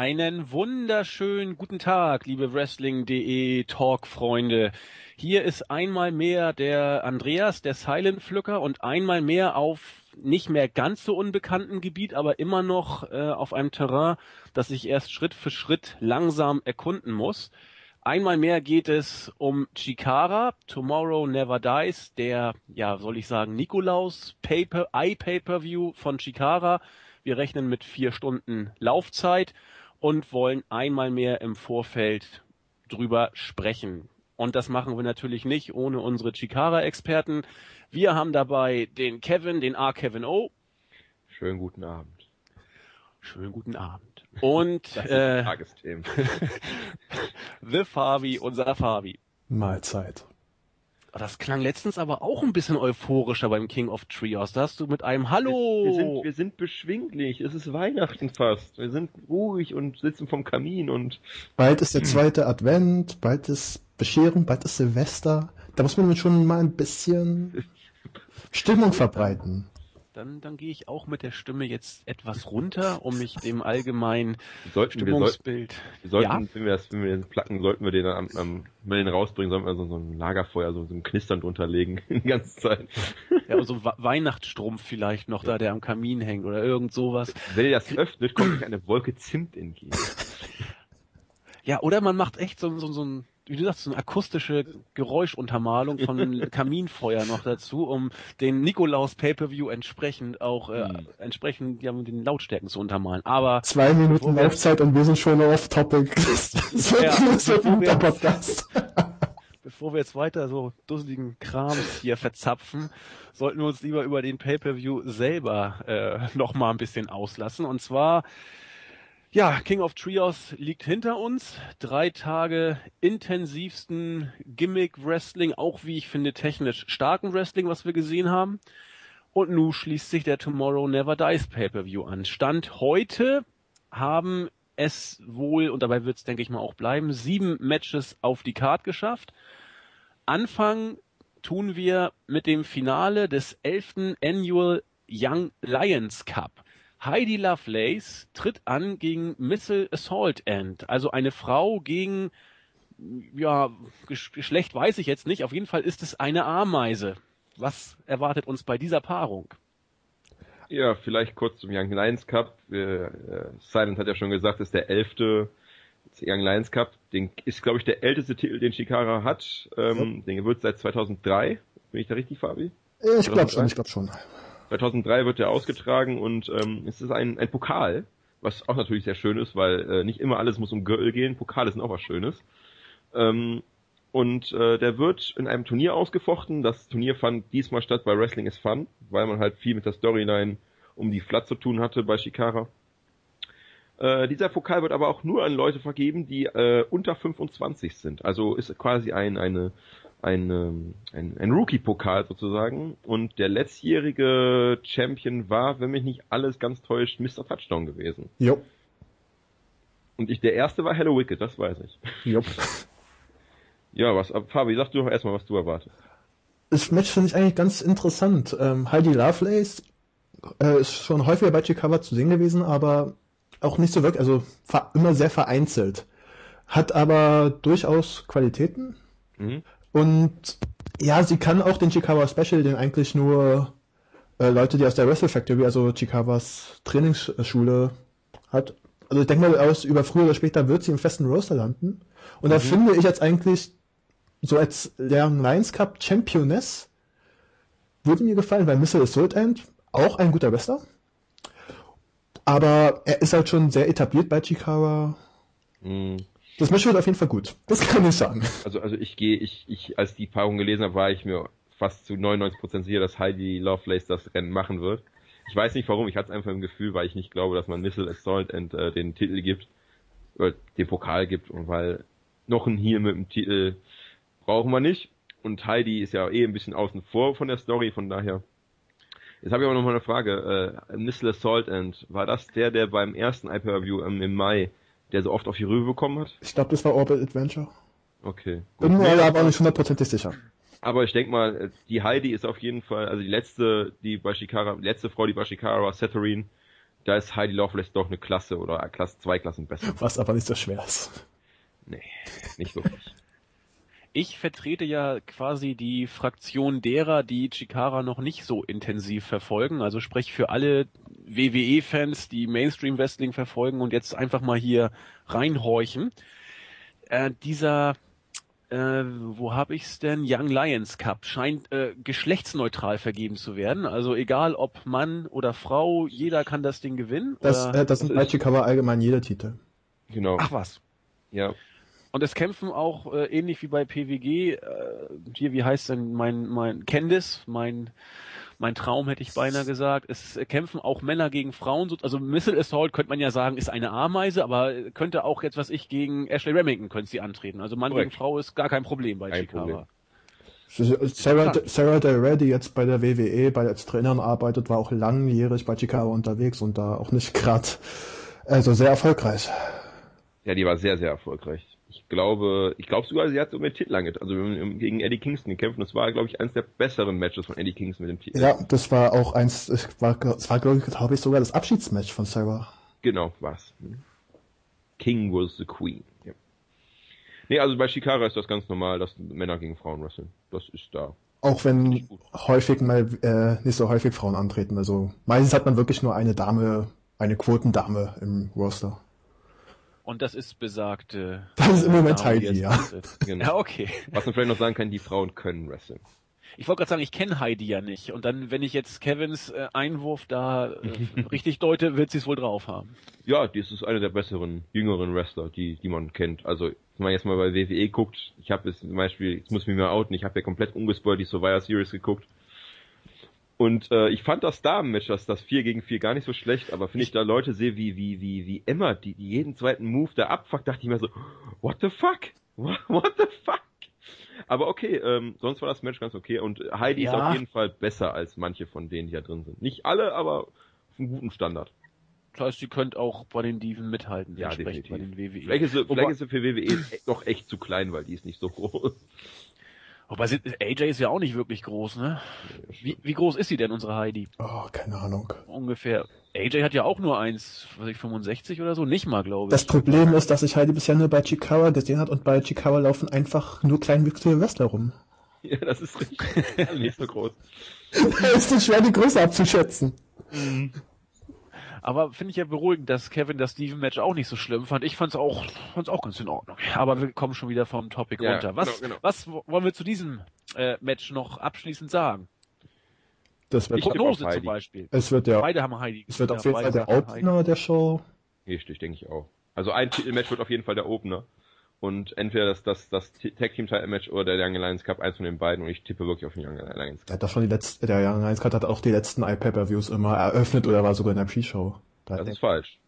Einen wunderschönen guten Tag, liebe Wrestling.de Talk-Freunde. Hier ist einmal mehr der Andreas, der Silent Pflücker und einmal mehr auf nicht mehr ganz so unbekannten Gebiet, aber immer noch äh, auf einem Terrain, das ich erst Schritt für Schritt langsam erkunden muss. Einmal mehr geht es um Chikara, Tomorrow Never Dies, der, ja, soll ich sagen, Nikolaus Paper, I-Pay-Per-View von Chikara. Wir rechnen mit vier Stunden Laufzeit und wollen einmal mehr im Vorfeld drüber sprechen. Und das machen wir natürlich nicht ohne unsere Chikara-Experten. Wir haben dabei den Kevin, den A. Kevin O. Schönen guten Abend. Schönen guten Abend. Und äh, Tagesthemen. The Fabi, unser Fabi. Mahlzeit. Das klang letztens aber auch ein bisschen euphorischer beim King of Trios. Da hast du mit einem Hallo. Wir, wir, sind, wir sind beschwinglich. Es ist Weihnachten fast. Wir sind ruhig und sitzen vom Kamin und. Bald ist der zweite Advent, bald ist Bescherung, bald ist Silvester. Da muss man schon mal ein bisschen Stimmung verbreiten dann, dann gehe ich auch mit der Stimme jetzt etwas runter, um mich dem allgemeinen sollten, Stimmungsbild. Wir, soll, wir sollten, ja? wenn wir das, wenn wir den placken, sollten wir den am, am wenn wir den rausbringen, sollten wir so, so ein Lagerfeuer, so, so ein Knistern drunter legen, die ganze Zeit. Ja, so Weihnachtsstrumpf vielleicht noch da, der am Kamin hängt oder irgend sowas. Wenn ihr das öffnet, kommt eine Wolke Zimt entgegen. Ja, oder man macht echt so, so, so ein wie du sagst, so eine akustische Geräuschuntermalung von Kaminfeuer noch dazu, um den Nikolaus Pay-Per-View entsprechend auch äh, mhm. entsprechend ja, mit den Lautstärken zu untermalen. Aber zwei Minuten Laufzeit und wir sind schon off Topic. das wird, ja, das wird ein guter Podcast. bevor wir jetzt weiter so dusseligen Krams hier verzapfen, sollten wir uns lieber über den Pay-Per-View selber äh, noch mal ein bisschen auslassen. Und zwar ja, King of Trios liegt hinter uns. Drei Tage intensivsten Gimmick-Wrestling, auch wie ich finde technisch starken Wrestling, was wir gesehen haben. Und nun schließt sich der Tomorrow Never Dies Pay-Per-View an. Stand heute haben es wohl, und dabei wird es denke ich mal auch bleiben, sieben Matches auf die Card geschafft. Anfang tun wir mit dem Finale des elften Annual Young Lions Cup. Heidi Lovelace tritt an gegen Missile Assault End, also eine Frau gegen, ja, Geschlecht weiß ich jetzt nicht, auf jeden Fall ist es eine Ameise. Was erwartet uns bei dieser Paarung? Ja, vielleicht kurz zum Young Lions Cup. Äh, Silent hat ja schon gesagt, ist der elfte Young Lions Cup. Den ist, glaube ich, der älteste Titel, den Shikara hat. Ähm, ja. Den wird seit 2003. Bin ich da richtig, Fabi? Ich glaube schon, ich glaube schon. 2003 wird er ausgetragen und ähm, es ist ein, ein Pokal, was auch natürlich sehr schön ist, weil äh, nicht immer alles muss um Gürtel gehen. Pokale sind auch was Schönes. Ähm, und äh, der wird in einem Turnier ausgefochten. Das Turnier fand diesmal statt bei Wrestling is Fun, weil man halt viel mit der Storyline um die Flat zu tun hatte bei Shikara. Äh, dieser Pokal wird aber auch nur an Leute vergeben, die äh, unter 25 sind. Also ist quasi ein, eine ein, ähm, ein, ein Rookie-Pokal sozusagen. Und der letztjährige Champion war, wenn mich nicht alles ganz täuscht, Mr. Touchdown gewesen. Jo. Und ich, der erste war Hello Wicked, das weiß ich. Jo. Ja, was, Fabi, sag du doch erstmal, was du erwartest. Das Match finde ich eigentlich ganz interessant. Ähm, Heidi Lovelace äh, ist schon häufiger bei Chicago zu sehen gewesen, aber auch nicht so wirklich, also immer sehr vereinzelt. Hat aber durchaus Qualitäten. Mhm. Und ja, sie kann auch den Chikawa Special, den eigentlich nur äh, Leute, die aus der Wrestle Factory, also Chikawas Trainingsschule hat. Also ich denke mal, aus über früher oder später wird sie im festen Roster landen. Und mhm. da finde ich jetzt eigentlich so als Young Lions Cup Championess würde mir gefallen, weil Missile Assault End auch ein guter Wrestler. Aber er ist halt schon sehr etabliert bei Chikawa. Mhm. Das Match wird auf jeden Fall gut. Das kann ich sagen. Also, also ich gehe, ich, ich, als die Paarung gelesen habe, war ich mir fast zu 99% sicher, dass Heidi Lovelace das Rennen machen wird. Ich weiß nicht warum, ich hatte es einfach im Gefühl, weil ich nicht glaube, dass man Missile Assault and, äh, den Titel gibt, oder den Pokal gibt, und weil noch ein Heal mit dem Titel brauchen wir nicht. Und Heidi ist ja eh ein bisschen außen vor von der Story, von daher. Jetzt habe ich aber noch mal eine Frage. Äh, Missile Assault End, war das der, der beim ersten iPer-View ähm, im Mai der so oft auf die Rübe bekommen hat? Ich glaube, das war Orbit Adventure. Okay. Bin mir nee, aber nicht hundertprozentig sicher. Aber ich denke mal, die Heidi ist auf jeden Fall, also die letzte, die bei Shikara, letzte Frau, die bei Shikara war, Setterine, da ist Heidi Lovelace doch eine Klasse oder Klasse, zwei Klassen besser. Was aber nicht so schwer ist. Nee, nicht wirklich. Ich vertrete ja quasi die Fraktion derer, die Chikara noch nicht so intensiv verfolgen. Also sprich für alle WWE-Fans, die Mainstream Wrestling verfolgen und jetzt einfach mal hier reinhorchen. Äh, dieser, äh, wo habe ich's denn? Young Lions Cup scheint äh, geschlechtsneutral vergeben zu werden. Also egal ob Mann oder Frau, jeder kann das Ding gewinnen. Das, oder? äh, das sind bei Chikawa allgemein jeder Titel. Genau. Ach was. Ja. Und es kämpfen auch äh, ähnlich wie bei PWG, äh, hier, wie heißt denn mein, mein Candice, mein, mein Traum hätte ich beinahe gesagt. Es äh, kämpfen auch Männer gegen Frauen. so- Also Missile Assault könnte man ja sagen, ist eine Ameise, aber äh, könnte auch jetzt, was ich gegen Ashley Remington könnte sie antreten. Also Mann Korrekt. gegen Frau ist gar kein Problem bei Kein Chikara. Problem. Sarah, Sarah Del Rey, die jetzt bei der WWE bei als Trainerin arbeitet, war auch langjährig bei Chikawa unterwegs und da auch nicht gerade also sehr erfolgreich. Ja, die war sehr, sehr erfolgreich. Ich glaube, ich glaube sogar, sie hat um den Titel angetreten, also gegen Eddie Kingston gekämpft. Und das war, glaube ich, eines der besseren Matches von Eddie Kingston mit dem Titel. Ja, das war auch eins, es war, es war glaube ich, glaube ich, sogar das Abschiedsmatch von Sarah. Genau, war's. King was the Queen. Ja. Nee, also bei Shikara ist das ganz normal, dass Männer gegen Frauen wresteln. Das ist da. Auch wenn häufig mal äh, nicht so häufig Frauen antreten. Also meistens hat man wirklich nur eine Dame, eine Quotendame im Roster. Und das ist besagte. Das ist im Moment die Heidi, ja. Genau. Ja, okay. Was man vielleicht noch sagen kann, die Frauen können wresteln. Ich wollte gerade sagen, ich kenne Heidi ja nicht. Und dann, wenn ich jetzt Kevins äh, Einwurf da äh, richtig deute, wird sie es wohl drauf haben. Ja, das ist eine der besseren, jüngeren Wrestler, die, die man kennt. Also, wenn man jetzt mal bei WWE guckt, ich habe jetzt zum Beispiel, jetzt muss ich mich mal outen, ich habe ja komplett ungespoilt die Survivor Series geguckt. Und äh, ich fand das Damen-Match, das, das 4 gegen 4 gar nicht so schlecht, aber wenn ich da Leute sehe wie, wie, wie, wie Emma, die, die jeden zweiten Move da abfuckt, dachte ich mir so, what the fuck? What, what the fuck? Aber okay, ähm, sonst war das Match ganz okay und Heidi ist Ja. auf jeden Fall besser als manche von denen, die da drin sind. Nicht alle, aber auf einem guten Standard. Das heißt, sie könnte auch bei den Diven mithalten, Ja, entsprechend bei definitiv. den WWE. Vielleicht ist, sie, vielleicht ist sie für WWE doch echt zu klein, weil die ist nicht so groß. Wobei sie, AJ ist ja auch nicht wirklich groß, ne? Wie, wie groß ist sie denn, unsere Heidi? Oh, keine Ahnung. Ungefähr. AJ hat ja auch nur 1, was weiß ich, 65 oder so, nicht mal, glaube Das ich. Problem ist, dass ich Heidi bisher nur bei Chikawa gesehen hat und bei Chikawa laufen einfach nur kleinwüchsige Wrestler rum. Ja, das ist richtig. nicht so groß. da ist es schwer, die Größe abzuschätzen. Aber finde ich ja beruhigend, dass Kevin das Steven-Match auch nicht so schlimm fand. Ich fand's auch, fand's auch ganz in Ordnung. Aber wir kommen schon wieder vom Topic Ja, runter. Was, genau, genau. was wo- wollen wir zu diesem äh, Match noch abschließend sagen? Das wird, Prognose zum. Beispiel. es wird ja, Beide haben Heidi. es wird auf jeden Fall der. Opener der Show. Richtig, denke ich auch. Also ein Titelmatch wird auf jeden Fall der Opener. Und entweder das, das, das Tag Team Title Match oder der Young Alliance Cup, eins von den beiden. Und ich tippe wirklich auf den Young Alliance Der Cup. hat doch schon die letzte, der Young Lions hat auch die letzten iPay-Per-Views immer eröffnet oder war sogar in der Pre-Show. Da Das ist falsch.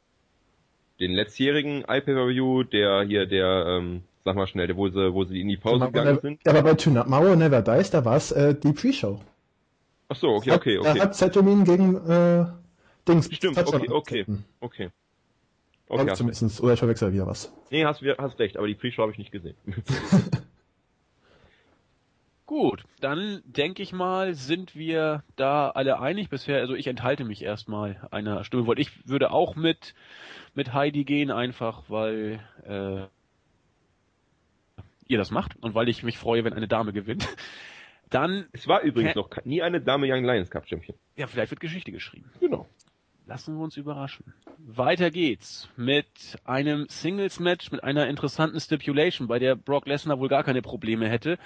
Den letztjährigen iPay-Per-View, der hier, der, ähm, sag mal schnell, der, wo sie, wo sie in die Pause gegangen Never- sind. Ja, aber bei Tomorrow Never Dies, da war es äh, die Pre-Show. Ach so, okay, okay, Da okay. hat Setomin gegen äh, Dings. Stimmt, okay, okay. Okay. Oder Okay, hast, zumindest, oder ich verwechsel wieder was. nee, hast, hast recht, aber die Pre-Show habe ich nicht gesehen. Gut, dann denke ich mal, sind wir da alle einig. Bisher, also ich enthalte mich erstmal einer Stimme, ich würde auch mit mit Heidi gehen, einfach weil äh, ihr das macht und weil ich mich freue, wenn eine Dame gewinnt. Dann, Es war übrigens noch nie eine Dame Young Lions Cup Champion. ja, vielleicht wird Geschichte geschrieben. Genau. Lassen wir uns überraschen. Weiter geht's mit einem Singles-Match mit einer interessanten Stipulation, bei der Brock Lesnar wohl gar keine Probleme hätte.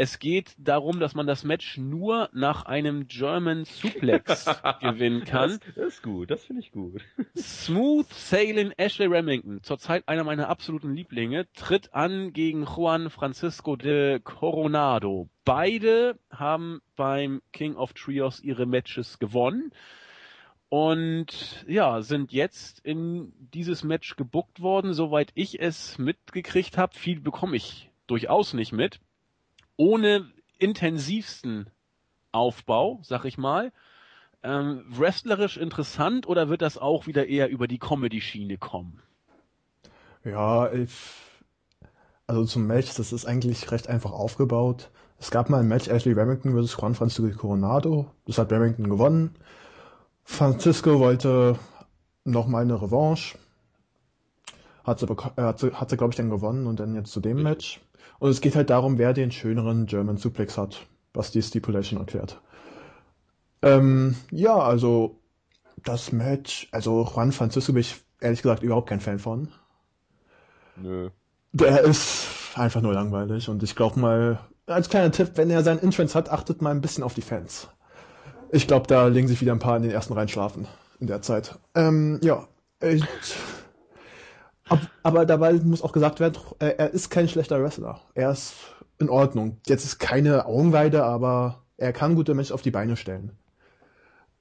Es geht darum, dass man das Match nur nach einem German Suplex gewinnen kann. Das, das ist gut, das finde ich gut. Smooth Sailing Ashley Remington, zurzeit einer meiner absoluten Lieblinge, tritt an gegen Juan Francisco de Coronado. Beide haben beim King of Trios ihre Matches gewonnen und ja, sind jetzt in dieses Match gebuckt worden, soweit ich es mitgekriegt habe. Viel bekomme ich durchaus nicht mit. Ohne intensivsten Aufbau, sag ich mal. Ähm, wrestlerisch interessant oder wird das auch wieder eher über die Comedy-Schiene kommen? Ja, ich, also zum Match, das ist eigentlich recht einfach aufgebaut. Es gab mal ein Match Ashley Remington vs. Juan Francisco Coronado. Das hat Remington gewonnen. Francisco wollte nochmal eine Revanche. Hat sie, hat sie, hat sie glaube ich, dann gewonnen und dann jetzt zu dem. Match. Und es geht halt darum, wer den schöneren German Suplex hat, was die Stipulation erklärt. Ähm, ja, also das Match, also Juan Francisco bin ich ehrlich gesagt überhaupt kein Fan von. Nö. Der ist einfach nur langweilig und ich glaube mal, als kleiner Tipp, wenn er seinen Entrance hat, achtet mal ein bisschen auf die Fans. Ich glaube, da legen sich wieder ein paar in den ersten Reihen schlafen in der Zeit. Ähm, ja. Ich, ab, aber dabei muss auch gesagt werden, äh, er ist kein schlechter Wrestler. Er ist in Ordnung. Jetzt ist keine Augenweide, aber er kann gute Matches auf die Beine stellen.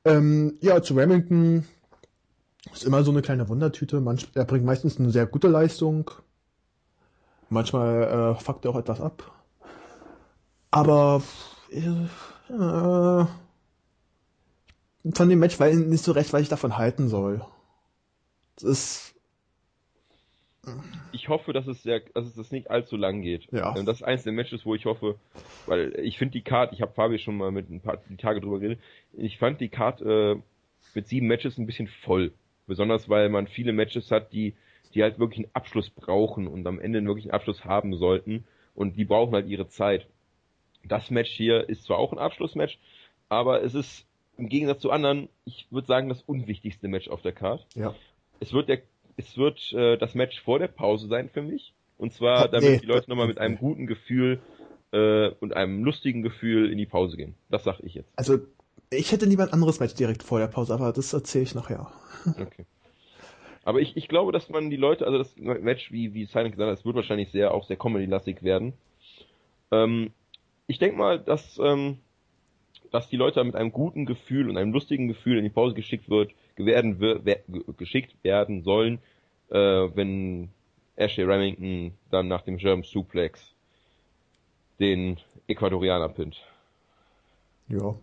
Ähm, ja, zu Remington ist immer so eine kleine Wundertüte. Manch, er bringt meistens eine sehr gute Leistung. Manchmal äh, fuckt er auch etwas ab. Aber äh, von dem Match weiß ich nicht so recht, was ich davon halten soll. Das ist Ich hoffe, dass es sehr, dass es das nicht allzu lang geht. Ja. Ähm, Das ist eins der Matches, wo ich hoffe, weil ich finde die Card, ich habe Fabi schon mal mit ein paar die Tage drüber geredet, ich fand die Card äh, mit sieben Matches ein bisschen voll. Besonders weil man viele Matches hat, die, die halt wirklich einen Abschluss brauchen und am Ende wirklich einen Abschluss haben sollten. Und die brauchen halt ihre Zeit. Das Match hier ist zwar auch ein Abschlussmatch, aber es ist im Gegensatz zu anderen, ich würde sagen, das unwichtigste Match auf der Card. ja. Es wird der, es wird äh, das Match vor der Pause sein für mich. Und zwar, damit nee, die Leute nochmal mit einem guten Gefühl äh, und einem lustigen Gefühl in die Pause gehen. Das sag ich jetzt. Also ich hätte lieber ein anderes Match direkt vor der Pause, aber das erzähle ich nachher. Okay. Aber ich, ich glaube, dass man die Leute, also das Match, wie, wie Silent gesagt hat, es wird wahrscheinlich sehr, auch sehr comedy-lastig werden. Ähm, ich denke mal, dass, ähm, dass die Leute mit einem guten Gefühl und einem lustigen Gefühl in die Pause geschickt wird, werden, wer, geschickt werden sollen, äh, wenn Ashley Remington dann nach dem German Suplex den Ecuadorianer pinnt. Ja.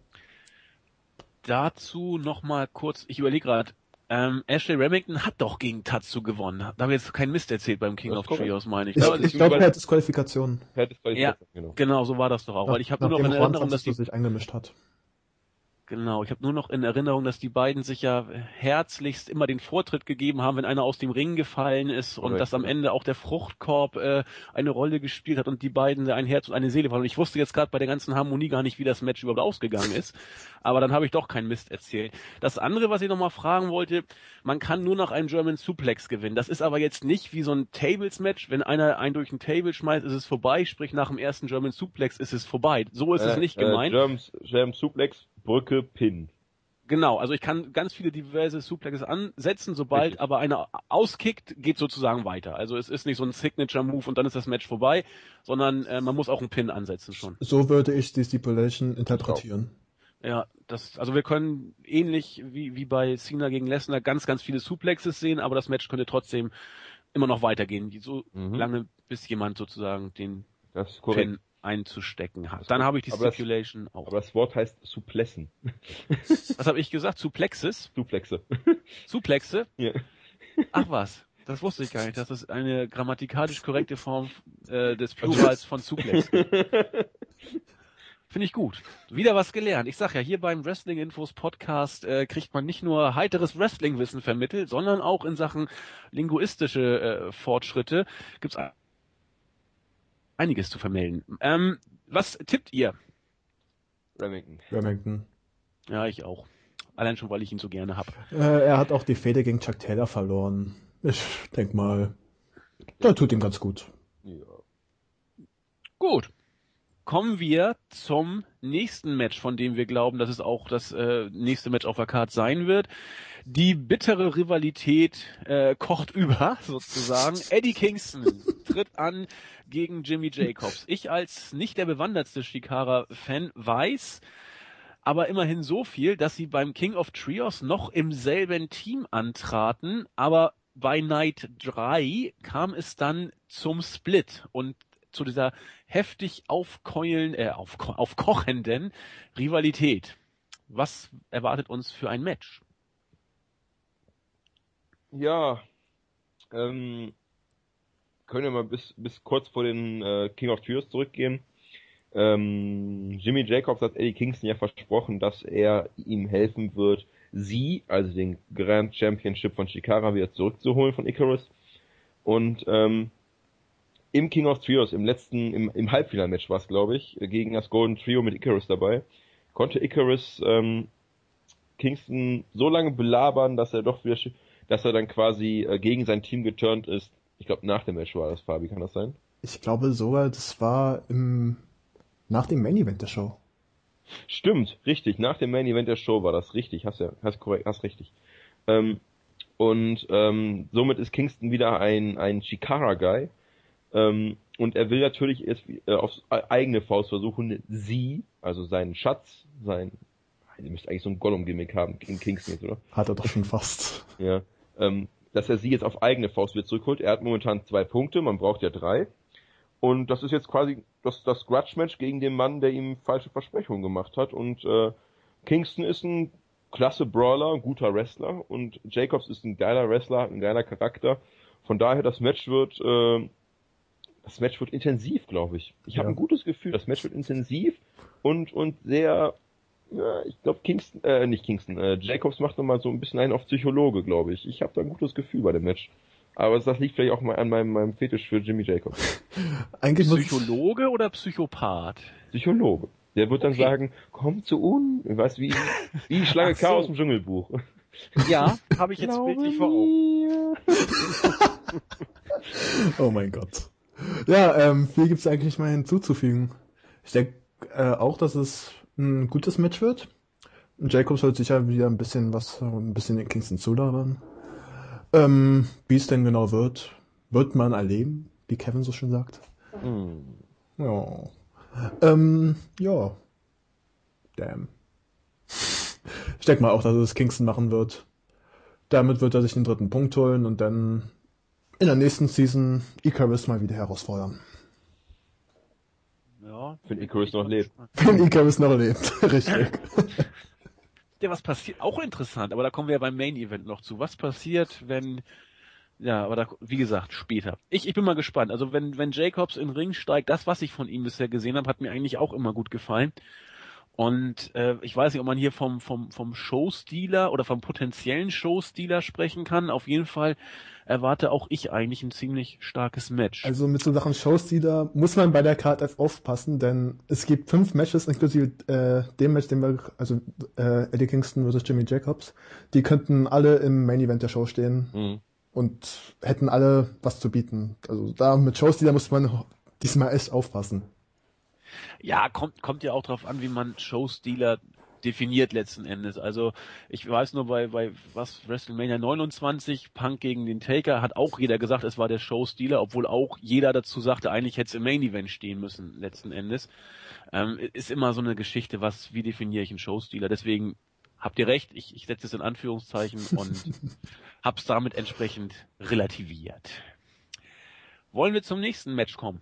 Dazu nochmal kurz, ich überlege gerade, ähm, Ashley Remington hat doch gegen Tatsu gewonnen. Da habe ich jetzt keinen Mist erzählt beim King Das of. Trios, meine ich. Ich, Ja, Ja, ich ich glaube, über- er hat Disqualifikation. Per Disqualifikation, genau. genau, so war das doch auch. Weil ich habe nur noch in Erinnerung, dass die sich eingemischt hat. Genau, ich habe nur noch in Erinnerung, dass die beiden sich ja herzlichst immer den Vortritt gegeben haben, wenn einer aus dem Ring gefallen ist und Korrekt, dass am. Ende auch der Fruchtkorb äh, eine Rolle gespielt hat und die beiden ein Herz und eine Seele waren. Und ich wusste jetzt gerade bei der ganzen Harmonie gar nicht, wie das Match überhaupt ausgegangen ist. Aber dann habe ich doch keinen Mist erzählt. Das andere, was ich nochmal fragen wollte, man kann nur noch einen German Suplex gewinnen. Das ist aber jetzt nicht wie so ein Tables-Match. Wenn einer einen durch ein Table schmeißt, ist es vorbei. Sprich, nach dem ersten German Suplex ist es vorbei. So ist es Äh, nicht äh, gemeint. German, German Suplex, Brücke, Pin. Genau, also ich kann ganz viele diverse Suplexes ansetzen, sobald Richtig. aber einer auskickt, geht sozusagen weiter. Also es ist nicht so ein Signature-Move und dann ist das Match vorbei, sondern äh, man muss auch einen Pin ansetzen schon. So würde ich die Stipulation interpretieren. Ja, das, also wir können ähnlich wie, wie bei Cena gegen Lesnar ganz, ganz viele Suplexes sehen, aber das Match könnte trotzdem immer noch weitergehen, so Mhm. lange bis jemand sozusagen den Das ist korrekt. Pin einzustecken hat. Das Dann habe ich die aber das- Stipulation auch. Aber das Wort heißt Suplessen. Was habe ich gesagt? Suplexes? Suplexe. Suplexe? ja. Ach was, das wusste ich gar nicht. Das ist eine grammatikalisch korrekte Form äh, des Plurals von Suplex. Finde ich gut. Wieder was gelernt. Ich sag ja, hier beim Wrestling Infos Podcast äh, kriegt man nicht nur heiteres Wrestling-Wissen vermittelt, sondern auch in Sachen linguistische äh, Fortschritte gibt's ein- einiges zu vermelden. Ähm, was tippt ihr? Remington. Remington. Ja, ich auch. Allein schon, weil ich ihn so gerne hab. Äh, er hat auch die Fehde gegen Chuck Taylor verloren. Ich denk mal, das tut ihm ganz gut. Ja. Gut. Kommen wir zum nächsten Match, von dem wir glauben, dass es auch das äh, nächste Match auf der Card sein wird. Die bittere Rivalität äh, kocht über, sozusagen. Eddie Kingston tritt an gegen Jimmy Jacobs. Ich als nicht der bewandertste Shikara-Fan weiß, aber immerhin so viel, dass sie beim King of Trios noch im selben Team antraten, aber bei Night 3 kam es dann zum Split und zu dieser heftig aufkeulen, äh, aufko aufkochenden Rivalität. Was erwartet uns für ein Match? Ja, ähm, können wir mal bis, bis kurz vor den äh, King of Trios zurückgehen. Ähm, Jimmy Jacobs hat Eddie Kingston ja versprochen, dass er ihm helfen wird, sie, also den Grand Championship von Shikara, wieder zurückzuholen von Icarus. Und ähm, im King of Trios, im letzten, im, im Halbfinalmatch war es, glaube ich, gegen das Golden Trio mit Icarus dabei, konnte Icarus ähm, Kingston so lange belabern, dass er doch wieder, dass er dann quasi äh, gegen sein Team geturnt ist. Ich glaube, nach dem Match war das, Fabi, kann das sein? Ich glaube sogar, das war im, nach dem Main Event der Show. Stimmt, richtig. Nach dem Main Event der Show war das richtig. Hast ja, hast korrekt, hast richtig. Ähm, und ähm, somit ist Kingston wieder ein ein Chikara Guy. Ähm, und er will natürlich erst äh, auf eigene Faust versuchen, sie, also seinen Schatz, sein, ihr müsst eigentlich so ein Gollum-Gimmick haben in Kingston jetzt, oder? Hat er doch schon fast. Ja. Ähm, dass er sie jetzt auf eigene Faust wieder zurückholt. Er hat momentan zwei Punkte, man braucht ja drei. Und das ist jetzt quasi das, das Grudge-Match gegen den Mann, der ihm falsche Versprechungen gemacht hat. Und äh, Kingston ist ein klasse Brawler, ein guter Wrestler und Jacobs ist ein geiler Wrestler, ein geiler Charakter. Von daher, das Match wird, äh, das Match wird intensiv, glaube ich. Ich ja. habe ein gutes Gefühl, das Match wird intensiv und und sehr, ja, ich glaube Kingston, äh, nicht Kingston, äh, Jacobs macht nochmal so ein bisschen einen auf Psychologe, glaube ich. Ich habe da ein gutes Gefühl bei dem Match. Aber das liegt vielleicht auch mal an meinem, meinem Fetisch für Jimmy Jacobs. Eigentlich Psychologe oder Psychopath? Psychologe. Der wird dann okay. sagen, komm zu uns. Weißt wie, wie Schlange K so. aus dem Dschungelbuch. Ja, habe ich jetzt wirklich vor Augen. oh mein Gott. Ja, ähm, viel gibt's eigentlich mal hinzuzufügen. Ich denke äh, auch, dass es ein gutes Match wird. Jacobs wird sicher wieder ein bisschen was, ein bisschen in Kingston zulabern. Ähm, Wie es denn genau wird, wird man erleben, wie Kevin so schön sagt. Mm. Ja. Ähm, ja. Damn. Ich denke mal auch, dass es Kingston machen wird. Damit wird er sich den dritten Punkt holen und dann in der nächsten Season Icarus mal wieder herausfordern. Ja. Wenn Icarus noch lebt. Wenn Icarus noch lebt, richtig. ja, was passiert, auch interessant, aber da kommen wir ja beim Main Event noch zu. Was passiert, wenn, ja, aber da, wie gesagt, später. Ich, ich bin mal gespannt. Also wenn, wenn Jacobs in den Ring steigt, das, was ich von ihm bisher gesehen habe, hat mir eigentlich auch immer gut gefallen. Und äh, ich weiß nicht, ob man hier vom, vom, vom Showstealer oder vom potenziellen Showstealer sprechen kann. Auf jeden Fall erwarte auch ich eigentlich ein ziemlich starkes Match. Also mit so Sachen Showstealer muss man bei der Card aufpassen, denn es gibt fünf Matches, inklusive äh, dem Match, den wir, also äh, Eddie Kingston versus Jimmy Jacobs, die könnten alle im Main Event der Show stehen mhm. und hätten alle was zu bieten. Also da mit Showstealer muss man diesmal echt aufpassen. Ja, kommt, kommt ja auch drauf an, wie man Showstealer definiert letzten Endes. Also ich weiß nur bei, bei was WrestleMania 29, Punk gegen den Taker, hat auch jeder gesagt, es war der Showstealer, obwohl auch jeder dazu sagte, eigentlich hätte es im Main Event stehen müssen, letzten Endes. Ähm, ist immer so eine Geschichte, was, wie definiere ich einen Showstealer? Deswegen habt ihr recht, ich, ich setze es in Anführungszeichen und hab's damit entsprechend relativiert. Wollen wir zum nächsten Match kommen?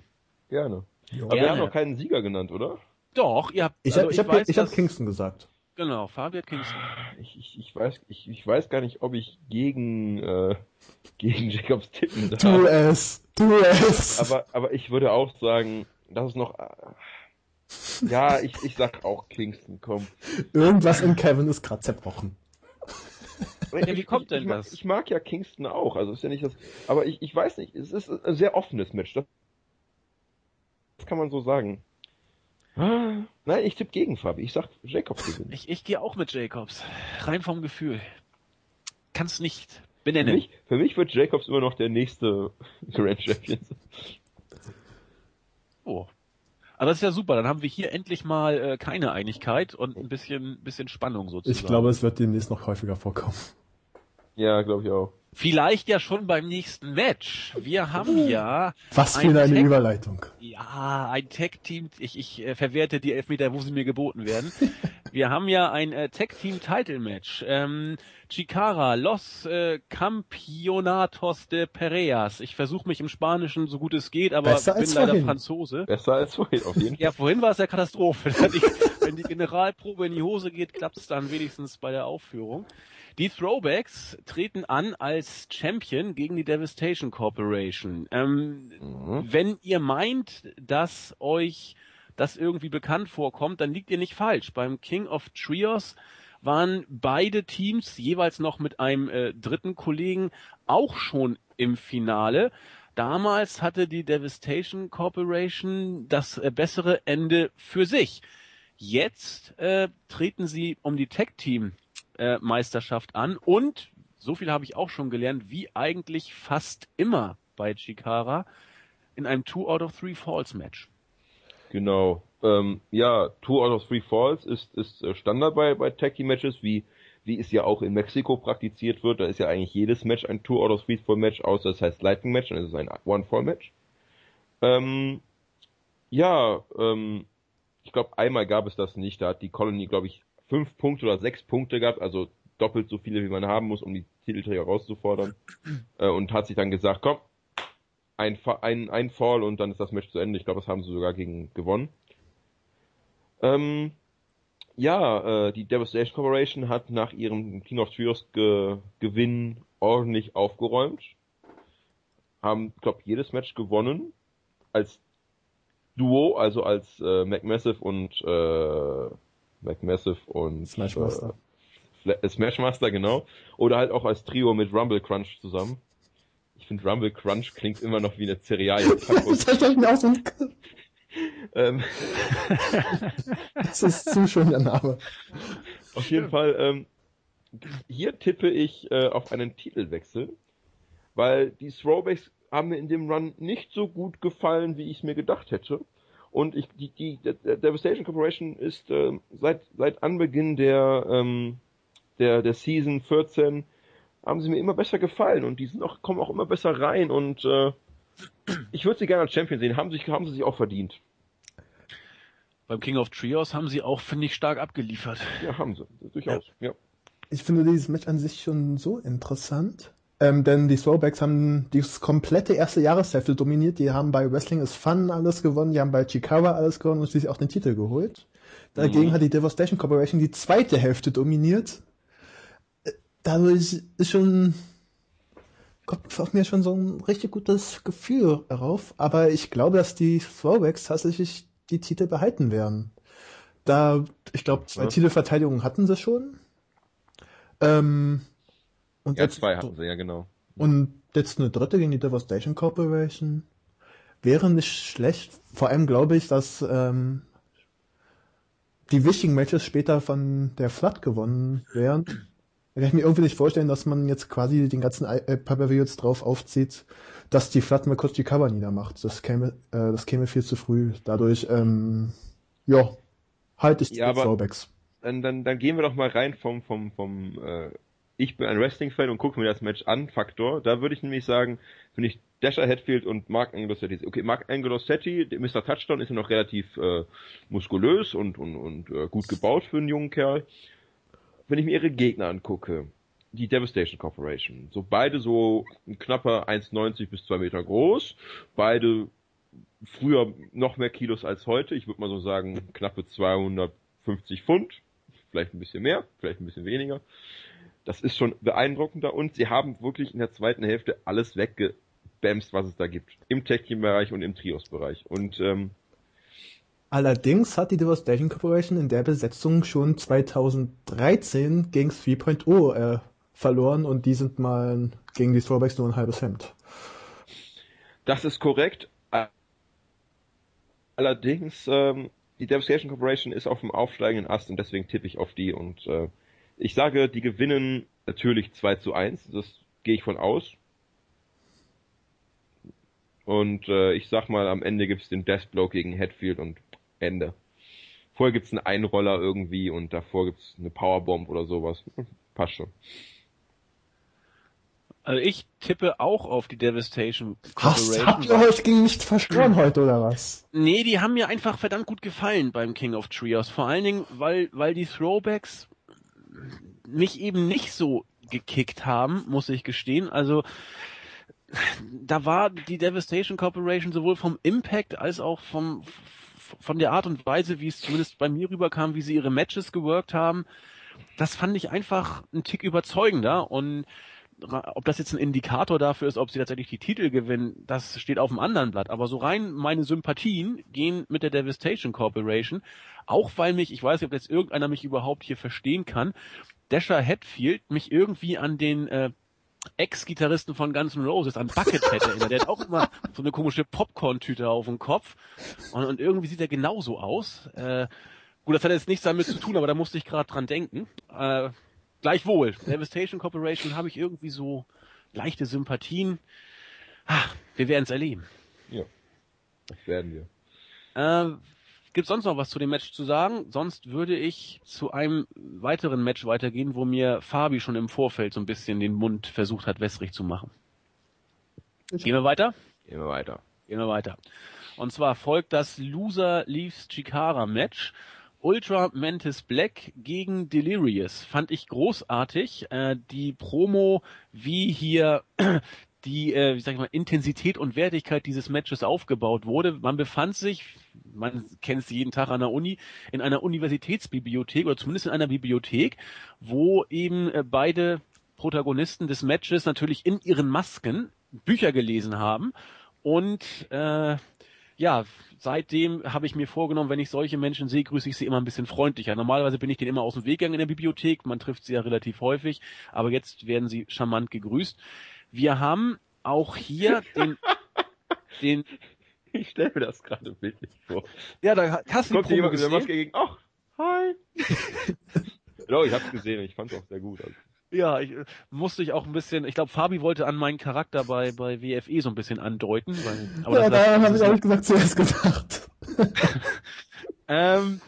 Gerne. Jo. Aber Gerne. wir haben noch keinen Sieger genannt, oder? Doch, ihr habt. Ich, also ich, ich habe hab Kingston gesagt. Genau, Fabian Kingston. Ich, ich, ich, weiß, ich, ich weiß gar nicht, ob ich gegen, äh, gegen Jacobs tippen darf. Tu es, tu es. Aber, aber ich würde auch sagen, das ist noch. Äh, ja, ich, ich sag auch Kingston, komm. Irgendwas in Kevin ist gerade zerbrochen. Ja, wie kommt denn ich, das? Ich mag ja Kingston auch, also ist ja nicht das. Aber ich, ich weiß nicht, es ist ein sehr offenes Match. Das kann man so sagen. Nein, ich tippe gegen Fabi. Ich sag, Jacobs gewinnt. Ich, ich gehe auch mit Jacobs. Rein vom Gefühl. Kannst nicht benennen. Für mich, für mich wird Jacobs immer noch der nächste Grand Champion. Oh. Aber das ist ja super. Dann haben wir hier endlich mal äh, keine Einigkeit und ein bisschen, bisschen Spannung sozusagen. Ich glaube, es wird demnächst noch häufiger vorkommen. Ja, glaube ich auch. Vielleicht ja schon beim nächsten Match. Wir haben ja. Was für ein eine Tag Überleitung. Ja, ein Tag-Team. Ich, ich äh, verwerte die Elfmeter, wo sie mir geboten werden. Wir haben ja ein äh, Tag-Team-Title-Match. Ähm, Chikara, Los äh, Campeonatos de Pereas. Ich versuche mich im Spanischen so gut es geht, aber Besser bin leider vorhin. Franzose. Besser als vorhin, auf jeden Fall. Ja, vorhin war es ja Katastrophe. Wenn die Generalprobe in die Hose geht, klappt es dann wenigstens bei der Aufführung. Die Throwbacks treten an als Champion gegen die Devastation Corporation. Ähm, mhm. Wenn ihr meint, dass euch das irgendwie bekannt vorkommt, dann liegt ihr nicht falsch. Beim King of Trios waren beide Teams jeweils noch mit einem äh, dritten Kollegen auch schon im Finale. Damals hatte die Devastation Corporation das äh, bessere Ende für sich. Jetzt äh, treten sie um die Tag Team äh, Meisterschaft an und so viel habe ich auch schon gelernt, wie eigentlich fast immer bei Chikara in einem Two out of Three Falls Match. Genau. Ähm, ja, Two out of Three Falls ist, ist äh, Standard bei, bei Team Matches, wie, wie es ja auch in Mexiko praktiziert wird. Da ist ja eigentlich jedes Match ein Two out of Three Fall Match, außer es heißt Lightning Match, es ein One Fall Match. Ähm, ja, ähm, ich glaube, einmal gab es das nicht. Da hat die Colony, glaube ich, fünf Punkte oder sechs Punkte gehabt, also doppelt so viele, wie man haben muss, um die Titelträger rauszufordern. Äh, und hat sich dann gesagt, komm, ein, ein, ein Fall und dann ist das Match zu Ende. Ich glaube, das haben sie sogar gegen gewonnen. Ähm, ja, äh, die Devastation Corporation hat nach ihrem King of Trios ge Gewinn ordentlich aufgeräumt. Haben, glaube jedes Match gewonnen. Als Duo, also als äh, McMassive und äh, McMassive und Smashmaster. Äh, Smashmaster, genau. Oder halt auch als Trio mit Rumble Crunch zusammen. Ich finde Rumble Crunch klingt immer noch wie eine Cerealie. das ist mir auch so ein ähm, das ist zu schön der Name. Auf jeden Fall, ähm, hier tippe ich äh, auf einen Titelwechsel, weil die Throwbacks haben mir in dem Run nicht so gut gefallen, wie ich es mir gedacht hätte. Und ich, die, die, der Devastation Corporation ist äh, seit, seit Anbeginn der, ähm, der, der Season 14 haben sie mir immer besser gefallen und die sind auch, kommen auch immer besser rein und äh, ich würde sie gerne als Champion sehen, haben, sich, haben sie sich auch verdient. Beim King of Trios haben sie auch, finde ich, stark abgeliefert. Ja, haben sie, durchaus, ja. ja. Ich finde dieses Match an sich schon so interessant. Ähm, denn die Throwbacks haben das komplette erste Jahreshälfte dominiert. Die haben bei Wrestling is Fun alles gewonnen, die haben bei Chikawa alles gewonnen und schließlich auch den Titel geholt. Dagegen mhm. hat die Devastation Corporation die zweite Hälfte dominiert. Dadurch ist schon kommt auf mir schon so ein richtig gutes Gefühl darauf. Aber ich glaube, dass die Throwbacks tatsächlich die Titel behalten werden. Da, ich glaube, zwei ja. Titelverteidigungen hatten sie schon. Ähm, und ja, zwei hatten sie, ja genau. Und jetzt eine dritte gegen die Devastation Corporation wäre nicht schlecht. Vor allem glaube ich, dass ähm, die wichtigen Matches später von der Flood gewonnen werden. Kann ich mir irgendwie nicht vorstellen, dass man jetzt quasi den ganzen äh, Pay-Per-View jetzt drauf aufzieht, dass die Flood mal kurz die Cover niedermacht. Das käme, äh, das käme viel zu früh. Dadurch, ähm, ja, halte ich die ja, Throwbacks. Dann, dann, dann gehen wir doch mal rein vom, vom, vom äh, ich bin ein Wrestling-Fan und gucke mir das Match an, Faktor. Da würde ich nämlich sagen, finde ich Dasher Hatfield und Mark Angelosetti. Okay, Mark Angelosetti, Mr. Touchdown ist ja noch relativ äh, muskulös und, und, und äh, gut gebaut für einen jungen Kerl. Wenn ich mir ihre Gegner angucke, die Devastation Corporation, so beide so ein knapper 1,90 bis 2 Meter groß, beide früher noch mehr Kilos als heute, ich würde mal so sagen knappe 250 Pfund, vielleicht ein bisschen mehr, vielleicht ein bisschen weniger. Das ist schon beeindruckender und sie haben wirklich in der zweiten Hälfte alles weggebämst, was es da gibt. Im Tech-Team-Bereich und im Trios-Bereich. Und ähm, Allerdings hat die Devastation Corporation in der Besetzung schon 2013 gegen 3.0 äh, verloren und die sind mal gegen die Throwbacks nur ein halbes Hemd. Das ist korrekt. Allerdings, ähm, die Devastation Corporation ist auf dem aufsteigenden Ast und deswegen tippe ich auf die und äh, ich sage, die gewinnen natürlich 2 zu 1, das gehe ich von aus. Und äh, ich sag mal, am Ende gibt's den Deathblow gegen Headfield und Ende. Vorher gibt's einen Einroller irgendwie und davor gibt's eine Powerbomb oder sowas. Passt schon. Also ich tippe auch auf die Devastation Corporation. Was, habt ihr euch gegen nicht verstanden heute oder was? Nee, die haben mir einfach verdammt gut gefallen beim King of Trios. Vor allen Dingen, weil, weil die Throwbacks mich eben nicht so gekickt haben, muss ich gestehen. Also da war die Devastation Corporation sowohl vom Impact als auch vom von der Art und Weise, wie es zumindest bei mir rüberkam, wie sie ihre Matches geworkt haben, das fand ich einfach ein Tick überzeugender und ob das jetzt ein Indikator dafür ist, ob sie tatsächlich die Titel gewinnen, das steht auf dem anderen Blatt. Aber so rein meine Sympathien gehen mit der Devastation Corporation, auch weil mich, ich weiß nicht, ob jetzt irgendeiner mich überhaupt hier verstehen kann, Dasher Hatfield mich irgendwie an den äh, Ex-Gitarristen von Guns N' Roses, an Buckethead erinnert. Der hat auch immer so eine komische Popcorn-Tüte auf dem Kopf. Und, und, irgendwie sieht er genauso aus. Äh, gut, das hat jetzt nichts damit zu tun, aber da musste ich gerade dran denken. Äh, gleichwohl, Devastation Corporation habe ich irgendwie so leichte Sympathien. Ah, wir werden es erleben. Ja, das werden wir. Äh, Gibt sonst noch was zu dem Match zu sagen? Sonst würde ich zu einem weiteren Match weitergehen, wo mir Fabi schon im Vorfeld so ein bisschen den Mund versucht hat, wässrig zu machen. Gehen wir weiter? Gehen wir weiter. Gehen wir weiter. Und zwar folgt das Loser Leaves Chikara Match. Ultra Mantis Black gegen Delirious. Fand ich großartig. Äh, die Promo, wie hier die, äh, wie sag ich mal, Intensität und Wertigkeit dieses Matches aufgebaut wurde. Man befand sich, man kennt es jeden Tag an der Uni, in einer Universitätsbibliothek oder zumindest in einer Bibliothek, wo eben äh, beide Protagonisten des Matches natürlich in ihren Masken Bücher gelesen haben und äh, ja, seitdem habe ich mir vorgenommen, wenn ich solche Menschen sehe, grüße ich sie immer ein bisschen freundlicher. Normalerweise bin ich denen immer aus dem Weg gegangen in der Bibliothek, man trifft sie ja relativ häufig, aber jetzt werden sie charmant gegrüßt. Wir haben auch hier den, den ich stelle mir das gerade bildlich vor. Ja, da hast du Kommt die jemand mit der Maske gegen, ach, hi. genau, ich hab's gesehen, ich fand's auch sehr gut. Also. Ja, ich äh, musste ich auch ein bisschen, ich glaube, Fabi wollte an meinen Charakter bei, bei WFE so ein bisschen andeuten. Weil, aber ja, da habe ich auch gesagt zuerst gedacht. ähm,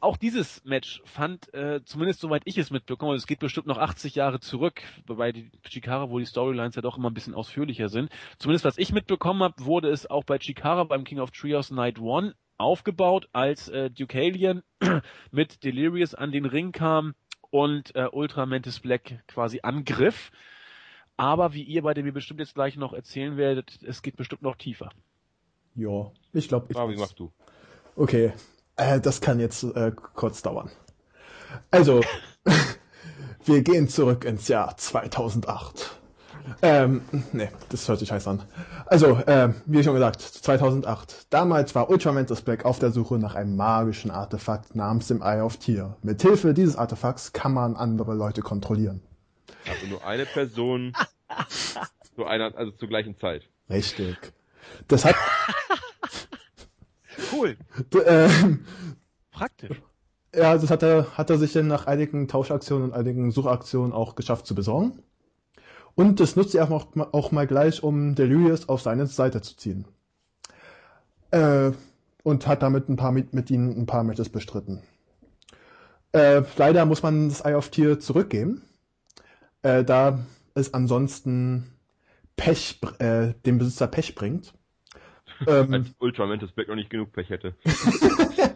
auch dieses Match fand, äh, zumindest soweit ich es mitbekomme, es geht bestimmt noch 80 Jahre zurück, bei die Chikara, wo die Storylines ja doch immer ein bisschen ausführlicher sind. Zumindest was ich mitbekommen habe, wurde es auch bei Chikara beim King of Trios Night One aufgebaut, als äh, Duke mit Delirious an den Ring kam und äh, Ultra Mantis Black quasi angriff. Aber wie ihr beide mir bestimmt jetzt gleich noch erzählen werdet, es geht bestimmt noch tiefer. Ja, ich glaube. Ich Fabi, mach du. Okay, äh, das kann jetzt äh, kurz dauern. Also, wir gehen zurück ins Jahr 2008. Ähm, nee, das hört sich heiß an. Also, äh, wie schon gesagt, 2008. Damals war Ultramantis Black auf der Suche nach einem magischen Artefakt namens dem Eye of Tear. Mit Hilfe dieses Artefakts kann man andere Leute kontrollieren. Also nur eine Person zu einer, also zur gleichen Zeit. Richtig. Das hat, Cool. äh, Praktisch. ja, das hat er, hat er sich dann nach einigen Tauschaktionen und einigen Suchaktionen auch geschafft zu besorgen. Und das nutzt er auch, auch mal gleich, um Delirious auf seine Seite zu ziehen. Äh, und hat damit ein paar mit, mit ihnen ein paar Matches bestritten. Äh, leider muss man das Eye of Tier zurückgeben, äh, da es ansonsten Pech, äh, dem Besitzer Pech bringt. Ähm, Als Ultramantis Black noch nicht genug Pech hätte.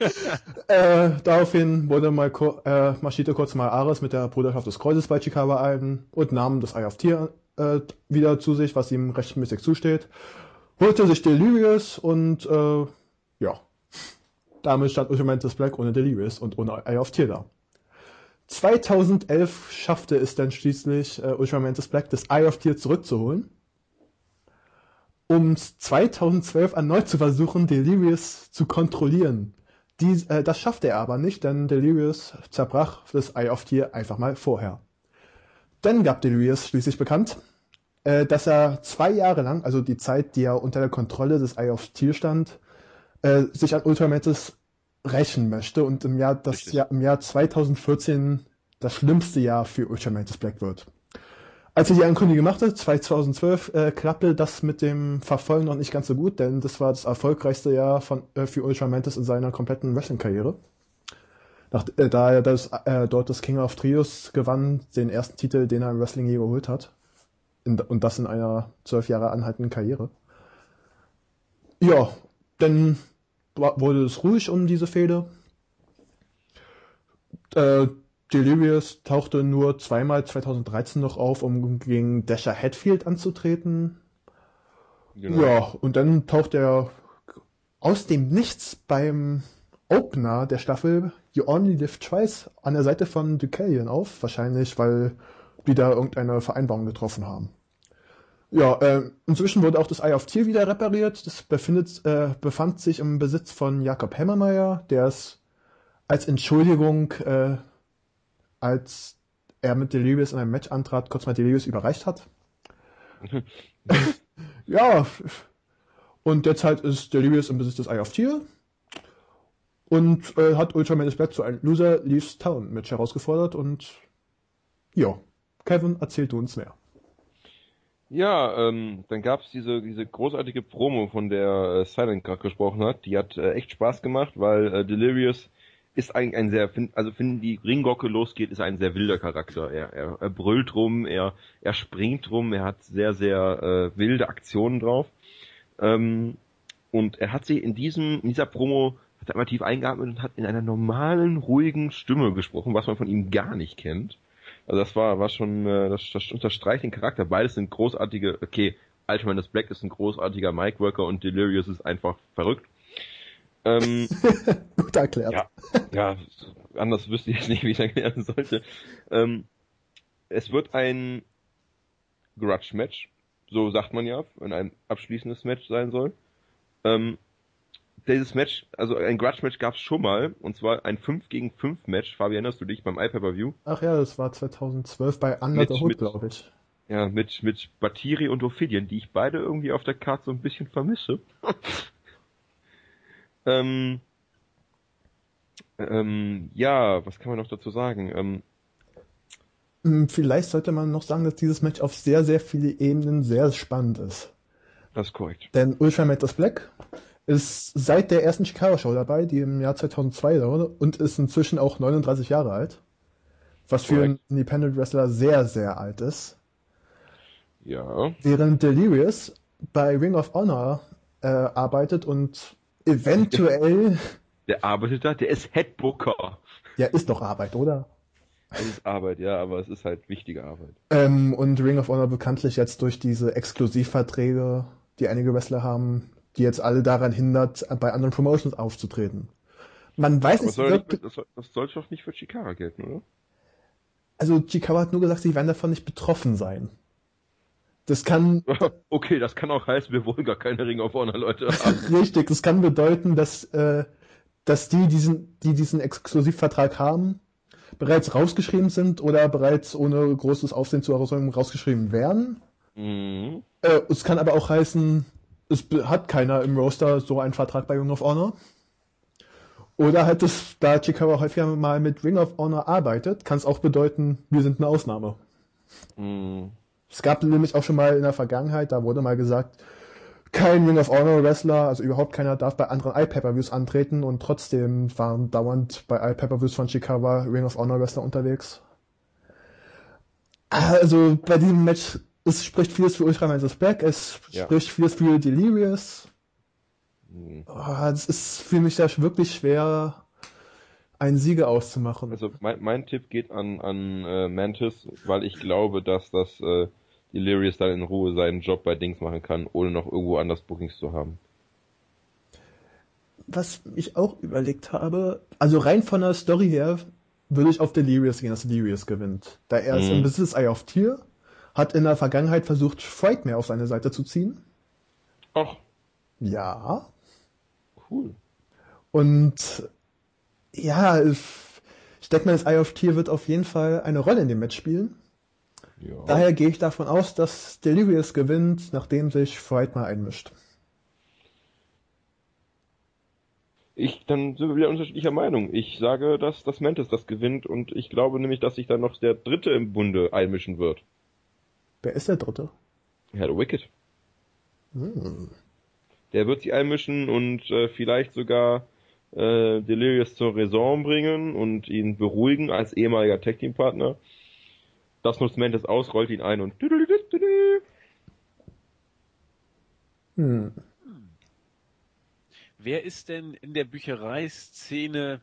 äh, daraufhin wurde mal äh, marschierte kurz mal Ares mit der Bruderschaft des Kreuzes bei Chikawa ein und nahm das Eye of Tier äh, wieder zu sich, was ihm rechtmäßig zusteht. Holte sich Delirious und äh, ja, damit stand Ultramantis Black ohne Delirious und ohne Eye of Tier da. 2011 schaffte es dann schließlich äh, Ultramantis Black das Eye of Tier zurückzuholen um 2012 erneut zu versuchen, Delirious zu kontrollieren. Dies, äh, das schaffte er aber nicht, denn Delirious zerbrach das Eye of Tear einfach mal vorher. Dann gab Delirious schließlich bekannt, äh, dass er zwei Jahre lang, also die Zeit, die er unter der Kontrolle des Eye of Tear stand, äh, sich an Ultramantis rächen möchte und im Jahr, das Jahr, im Jahr 2014 das schlimmste Jahr für Ultramantis Black wird. Als ich die Ankündigung machte, 2012, äh, klappte das mit dem Verfolgen noch nicht ganz so gut, denn das war das erfolgreichste Jahr von, äh, für Ultramantis in seiner kompletten Wrestling-Karriere. Äh, da er das, äh, dort das King of Trios gewann, den ersten Titel, den er im Wrestling je geholt hat. In, und das in einer zwölf Jahre anhaltenden Karriere. Ja, dann wurde es ruhig um diese Fehde. Delirious tauchte nur zweimal 2013 noch auf, um gegen Dasher Hatfield anzutreten. Genau. Ja, und dann taucht er aus dem Nichts beim Opener der Staffel You Only Live Twice an der Seite von Ducalion auf. Wahrscheinlich, weil die da irgendeine Vereinbarung getroffen haben. Ja, äh, inzwischen wurde auch das Eye of Tear wieder repariert. Das befindet, äh, befand sich im Besitz von Jakob Hemmermeier, der es als Entschuldigung, äh, als er mit Delirious in einem Match antrat, kurz mal Delirious überreicht hat. ja, und derzeit ist Delirious im Besitz des Eye of Tear und äh, hat Ultraman Black zu einem Loser Leaves Town Match herausgefordert und ja, Kevin, erzähl du uns mehr. Ja, ähm, dann gab's diese, diese großartige Promo, von der äh, Silent gerade gesprochen hat. Die hat äh, echt Spaß gemacht, weil äh, Delirious ist eigentlich ein sehr, also wenn die Ringgocke losgeht, ist ein sehr wilder Charakter. Er, er, er brüllt rum, er, er springt rum, er hat sehr, sehr äh, wilde Aktionen drauf. Ähm, und er hat sie in diesem, in dieser Promo hat er mal tief eingeatmet und hat in einer normalen, ruhigen Stimme gesprochen, was man von ihm gar nicht kennt. Also das war, war schon, äh, das, das unterstreicht den Charakter. Beides sind großartige, okay, Ultraman das Black ist ein großartiger Mic-Worker und Delirious ist einfach verrückt. Ähm, Gut erklärt. Ja, ja, anders wüsste ich jetzt nicht, wie ich erklären sollte. Ähm, es wird ein Grudge-Match, so sagt man ja, wenn ein abschließendes Match sein soll. Ähm, dieses Match, also ein Grudge-Match gab es schon mal, und zwar ein 5 gegen 5 Match. Fabi, erinnerst du dich beim iPay-Per-View? Ach ja, das war 2012 bei Under the Hood, glaube ich. Ja, mit, mit Batiri und Ophidian, die ich beide irgendwie auf der Karte so ein bisschen vermisse. Ähm, ähm, ja, was kann man noch dazu sagen? Ähm, hm, Vielleicht sollte man noch sagen, dass dieses Match auf sehr, sehr viele Ebenen sehr spannend ist. Das ist korrekt. Denn Ultra Matters Black ist seit der ersten Chicago Show dabei, die im Jahr 2002 wurde, und ist inzwischen auch 39 Jahre alt. Was für einen Independent Wrestler sehr, sehr alt ist. Ja. Während Delirious bei Ring of Honor äh, arbeitet und eventuell. Der arbeitet da, der ist Headbooker. Ja, ist doch Arbeit, oder? Es ist Arbeit, ja, aber es ist halt wichtige Arbeit. Ähm, und Ring of Honor bekanntlich jetzt durch diese Exklusivverträge, die einige Wrestler haben, die jetzt alle daran hindert, bei anderen Promotions aufzutreten. Man weiß nicht, soll nicht das, das soll doch nicht für Chikara gelten, oder? Also Chikara hat nur gesagt, sie werden davon nicht betroffen sein. Das kann. Okay, das kann auch heißen, wir wollen gar keine Ring of Honor Leute haben. Richtig, das kann bedeuten, dass, äh, dass die diesen, die diesen Exklusivvertrag haben, bereits rausgeschrieben sind oder bereits ohne großes Aufsehen zu Herausforderung rausgeschrieben werden. Mhm. Äh, es kann aber auch heißen, es hat keiner im Roster so einen Vertrag bei Ring of Honor. Oder halt das, da Chikara häufiger mal mit Ring of Honor arbeitet, kann es auch bedeuten, wir sind eine Ausnahme. Mhm. Es gab nämlich auch schon mal in der Vergangenheit, da wurde mal gesagt, kein Ring of Honor Wrestler, also überhaupt keiner darf bei anderen iPay-Per-Views antreten und trotzdem waren dauernd bei iPay-Per-Views von Chicago Ring of Honor Wrestler unterwegs. Also bei diesem Match es spricht vieles für Ultraman is Back, es ja. spricht vieles für Delirious. Mhm. Oh, es ist für mich da wirklich schwer, einen Sieger auszumachen. Also mein, mein Tipp geht an, an äh, Mantis, weil ich glaube, dass das äh, Delirious dann in Ruhe seinen Job bei Dings machen kann, ohne noch irgendwo anders Bookings zu haben. Was ich auch überlegt habe, also rein von der Story her, würde ich auf Delirious gehen, dass Delirious gewinnt. Da er mhm. ist im Besitz Eye of Tier, hat in der Vergangenheit versucht, Frightmare auf seine Seite zu ziehen. Ach. Ja. Cool. Und ja, ich denke mal, das Eye of Tier wird auf jeden Fall eine Rolle in dem Match spielen. Ja. Daher gehe ich davon aus, dass Delirious gewinnt, nachdem sich Frightmare einmischt. Ich, dann sind wir wieder unterschiedlicher Meinung. Ich sage, dass das Mantis das gewinnt und ich glaube nämlich, dass sich dann noch der Dritte im Bunde einmischen wird. Wer ist der Dritte? Ja, der Wicked. Hm. Der wird sich einmischen und äh, vielleicht sogar äh, Delirious zur Raison bringen und ihn beruhigen als ehemaliger Tag Team Partner. Das nutzt Mantis aus, rollt ihn ein und hm. Wer ist denn in der Büchereiszene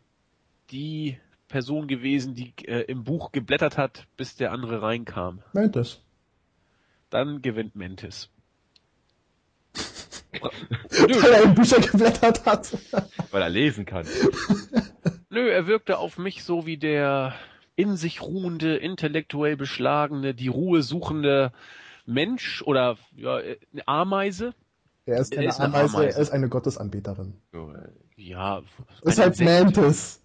die Person gewesen, die äh, im Buch geblättert hat, bis der andere reinkam? Mantis. Dann gewinnt Mantis. Weil er in Bücher geblättert hat. Weil er lesen kann. Nö, er wirkte auf mich so wie der in sich ruhende, intellektuell beschlagene, die Ruhe suchende Mensch oder ja, eine Ameise. Er ist Er keine ist eine Ameise, Ameise. er ist eine Gottesanbeterin. Ja, Ist ein halt. Mantis.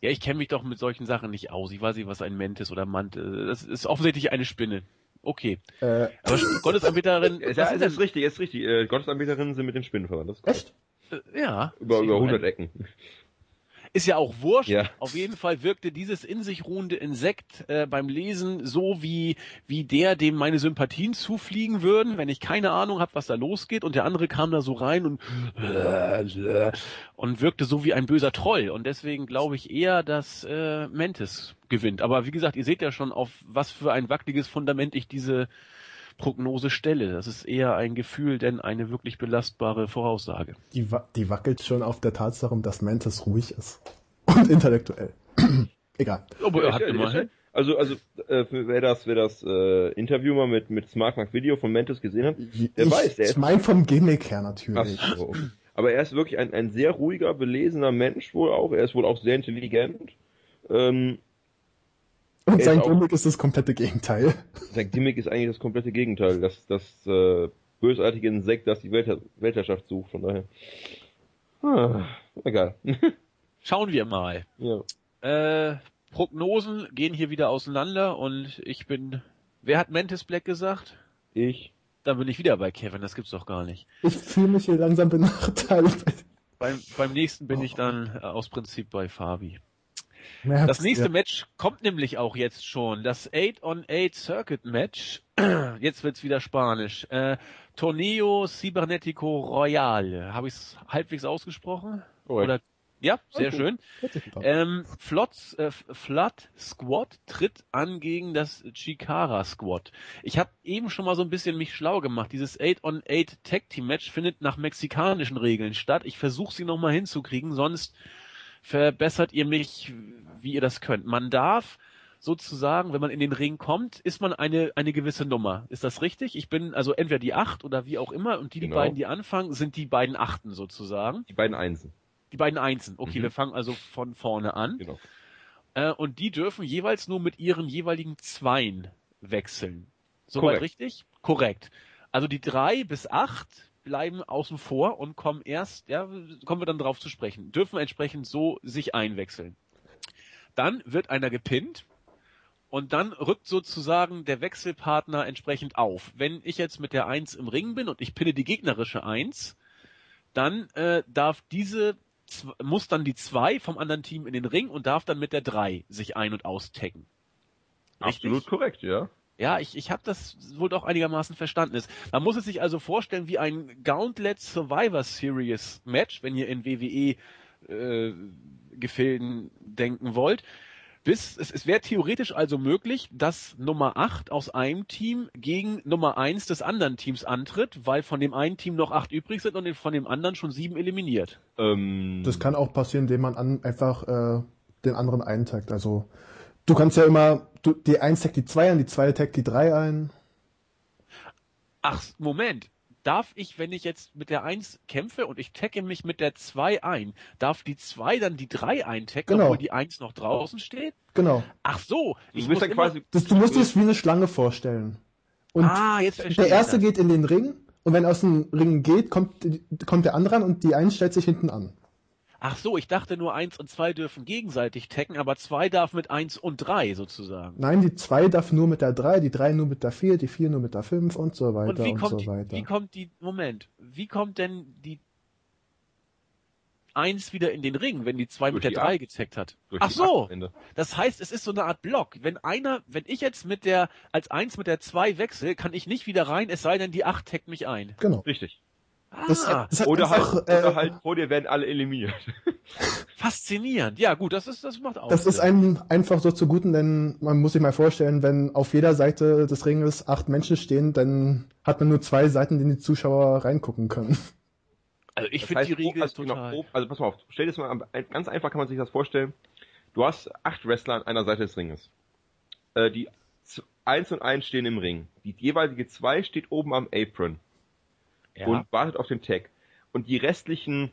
Ja, ich kenne mich doch mit solchen Sachen nicht aus. Ich weiß nicht, was ein Mantis oder Mantis. Das ist offensichtlich eine Spinne. Okay. Äh, Aber Gottesanbeterin, Ja, das sind ist richtig, ist richtig. Äh, Gottesanbeterinnen sind mit den Spinnen verwandt. Ist echt? äh, ja. Über, über 100 Ecken. Ist ja auch wurscht. Ja. Auf jeden Fall wirkte dieses in sich ruhende Insekt äh, beim Lesen so wie, wie der, dem meine Sympathien zufliegen würden, wenn ich keine Ahnung habe, was da losgeht. Und der andere kam da so rein und, und wirkte so wie ein böser Troll. Und deswegen glaube ich eher, dass äh, Mantis gewinnt. Aber wie gesagt, ihr seht ja schon, auf was für ein wackeliges Fundament ich diese Prognose stelle. Das ist eher ein Gefühl, denn eine wirklich belastbare Voraussage. Die, wa die wackelt schon auf der Tatsache, dass Mantis ruhig ist. Und intellektuell. Egal. Aber er hat immerhin. Also, also äh, für, wer das, wer das äh, Interview mal mit, mit Smart Mark Video von Mantis gesehen hat, Der ich, weiß, der ich ist- meine vom Gimmick her Ach natürlich. so. Aber er ist wirklich ein, ein sehr ruhiger, belesener Mensch wohl auch. Er ist wohl auch sehr intelligent. Ähm, Und sein ist auch- Gimmick ist das komplette Gegenteil. sein Gimmick ist eigentlich das komplette Gegenteil. Das, das äh, bösartige Insekt, das die Welther Weltherrschaft sucht. Von daher. Ah, egal. Schauen wir mal. ja. Äh, Prognosen gehen hier wieder auseinander und ich bin. Wer hat Mantis Black gesagt? Ich. Dann bin ich wieder bei Kevin, das gibt's doch gar nicht. Ich fühle mich hier langsam benachteiligt. Beim, beim nächsten bin ich dann äh, aus Prinzip bei Fabi. Mehr Das nächste ja. Match kommt nämlich auch jetzt schon. Das 8-on-8 Circuit Match. Jetzt wird's wieder Spanisch. Äh, Torneo Cibernetico Royale. Habe ich's halbwegs ausgesprochen? Korrekt. Oder? Ja, sehr Okay. schön. Ähm, Flots, äh, Flood Squad tritt an gegen das Chikara Squad. Ich habe eben schon mal so ein bisschen mich schlau gemacht. Dieses 8-on-8 Tag Team Match findet nach mexikanischen Regeln statt. Ich versuche sie nochmal hinzukriegen, sonst verbessert ihr mich, wie ihr das könnt. Man darf sozusagen, wenn man in den Ring kommt, ist man eine, eine gewisse Nummer. Ist das richtig? Ich bin also entweder die Acht oder wie auch immer und die, die Genau. beiden, die anfangen, sind die beiden Achten sozusagen. Die beiden Einsen. Die beiden Einsen. Okay, Mhm. wir fangen also von vorne an. Genau. Äh, und die dürfen jeweils nur mit ihren jeweiligen Zweien wechseln. Soweit Korrekt. richtig? Korrekt. Also die drei bis acht bleiben außen vor und kommen erst, ja, kommen wir dann drauf zu sprechen, dürfen entsprechend so sich einwechseln. Dann wird einer gepinnt und dann rückt sozusagen der Wechselpartner entsprechend auf. Wenn ich jetzt mit der Eins im Ring bin und ich pinne die gegnerische Eins, dann äh, darf diese muss dann die zwei vom anderen Team in den Ring und darf dann mit der drei sich ein- und. Richtig? Absolut korrekt, ja. Ja, ich, ich habe das wohl doch einigermaßen verstanden. Ist. Man muss es sich also vorstellen wie ein Gauntlet Survivor Series Match, wenn ihr in WWE äh, Gefilden denken wollt. Bis, es, es wäre theoretisch also möglich, dass Nummer 8 aus einem Team gegen Nummer 1 des anderen Teams antritt, weil von dem einen Team noch 8 übrig sind und von dem anderen schon 7 eliminiert. Ähm, Das kann auch passieren, indem man an, einfach äh, den anderen eintaggt. Also du kannst ja immer, du, die 1 taggt die 2 ein, die 2 taggt die 3 ein. Ach, Moment. Darf ich, wenn ich jetzt mit der 1 kämpfe und ich tagge mich mit der 2 ein, darf die 2 dann die 3 eintaggen, Genau. obwohl die 1 noch draußen steht? Genau. Ach so. du Ich bist muss dann immer- quasi. Das, du musst dir das wie eine Schlange vorstellen. Und ah, jetzt verstehe der erste das. geht in den Ring und wenn er aus dem Ring geht, kommt, kommt der andere an und die 1 stellt sich hinten an. Ach so, ich dachte nur 1 und 2 dürfen gegenseitig taggen, aber 2 darf mit 1 und 3 sozusagen. Nein, die 2 darf nur mit der 3, die 3 nur mit der 4, die 4 nur mit der 5 und so weiter Und wie und, kommt, so die, weiter. wie kommt die, Moment, wie kommt denn die 1 wieder in den Ring, wenn die 2 mit Durch der die 3 Acht. getaggt hat? durch Ach so. Das heißt, es ist so eine Art Block. Wenn einer, wenn ich jetzt mit der, als eins mit der zwei wechsle, kann ich nicht wieder rein, es sei denn, die acht taggt mich ein. Genau. Richtig. Das, Ah, das hat Oder halt, einfach, oder äh, halt vor dir werden alle eliminiert. faszinierend. Ja, gut, das ist, das macht auch. Das ist Sinn. einem einfach so zuguten, denn man muss sich mal vorstellen, wenn auf jeder Seite des Ringes acht Menschen stehen, dann hat man nur zwei Seiten, in die Zuschauer reingucken können. Also ich finde die Regel also, genau, total. also pass mal auf, stell dir das mal, ganz einfach kann man sich das vorstellen. Du hast acht Wrestler an einer Seite des Ringes. Äh, die eins und eins stehen im Ring. Die jeweilige zwei steht oben am Apron ja. und wartet auf den Tag. Und die restlichen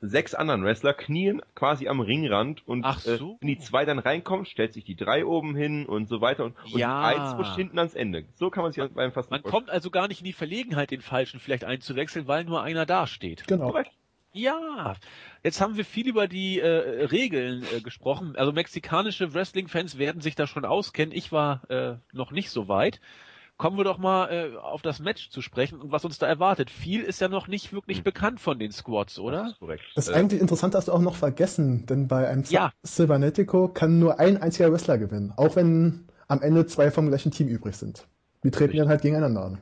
sechs anderen Wrestler knien quasi am Ringrand und Ach äh, so. wenn die zwei dann reinkommen, stellt sich die drei oben hin und so weiter und, und Ja. die eins rutscht hinten ans Ende. So kann man sich beim fast Man kommt also gar nicht in die Verlegenheit, den Falschen vielleicht einzuwechseln, weil nur einer dasteht. Genau. Korrekt. Ja, jetzt haben wir viel über die äh, Regeln äh, gesprochen. Also mexikanische Wrestling-Fans werden sich da schon auskennen. Ich war äh, noch nicht so weit. Kommen wir doch mal äh, auf das Match zu sprechen und was uns da erwartet. Viel ist ja noch nicht wirklich Hm. bekannt von den Squads, Das oder? ist korrekt. Das Äh, eigentlich Interessante hast du auch noch vergessen, denn bei einem Ja. Cybernetico kann nur ein einziger Wrestler gewinnen, auch wenn am Ende zwei vom gleichen Team übrig sind. Die treten Richtig. dann halt gegeneinander an.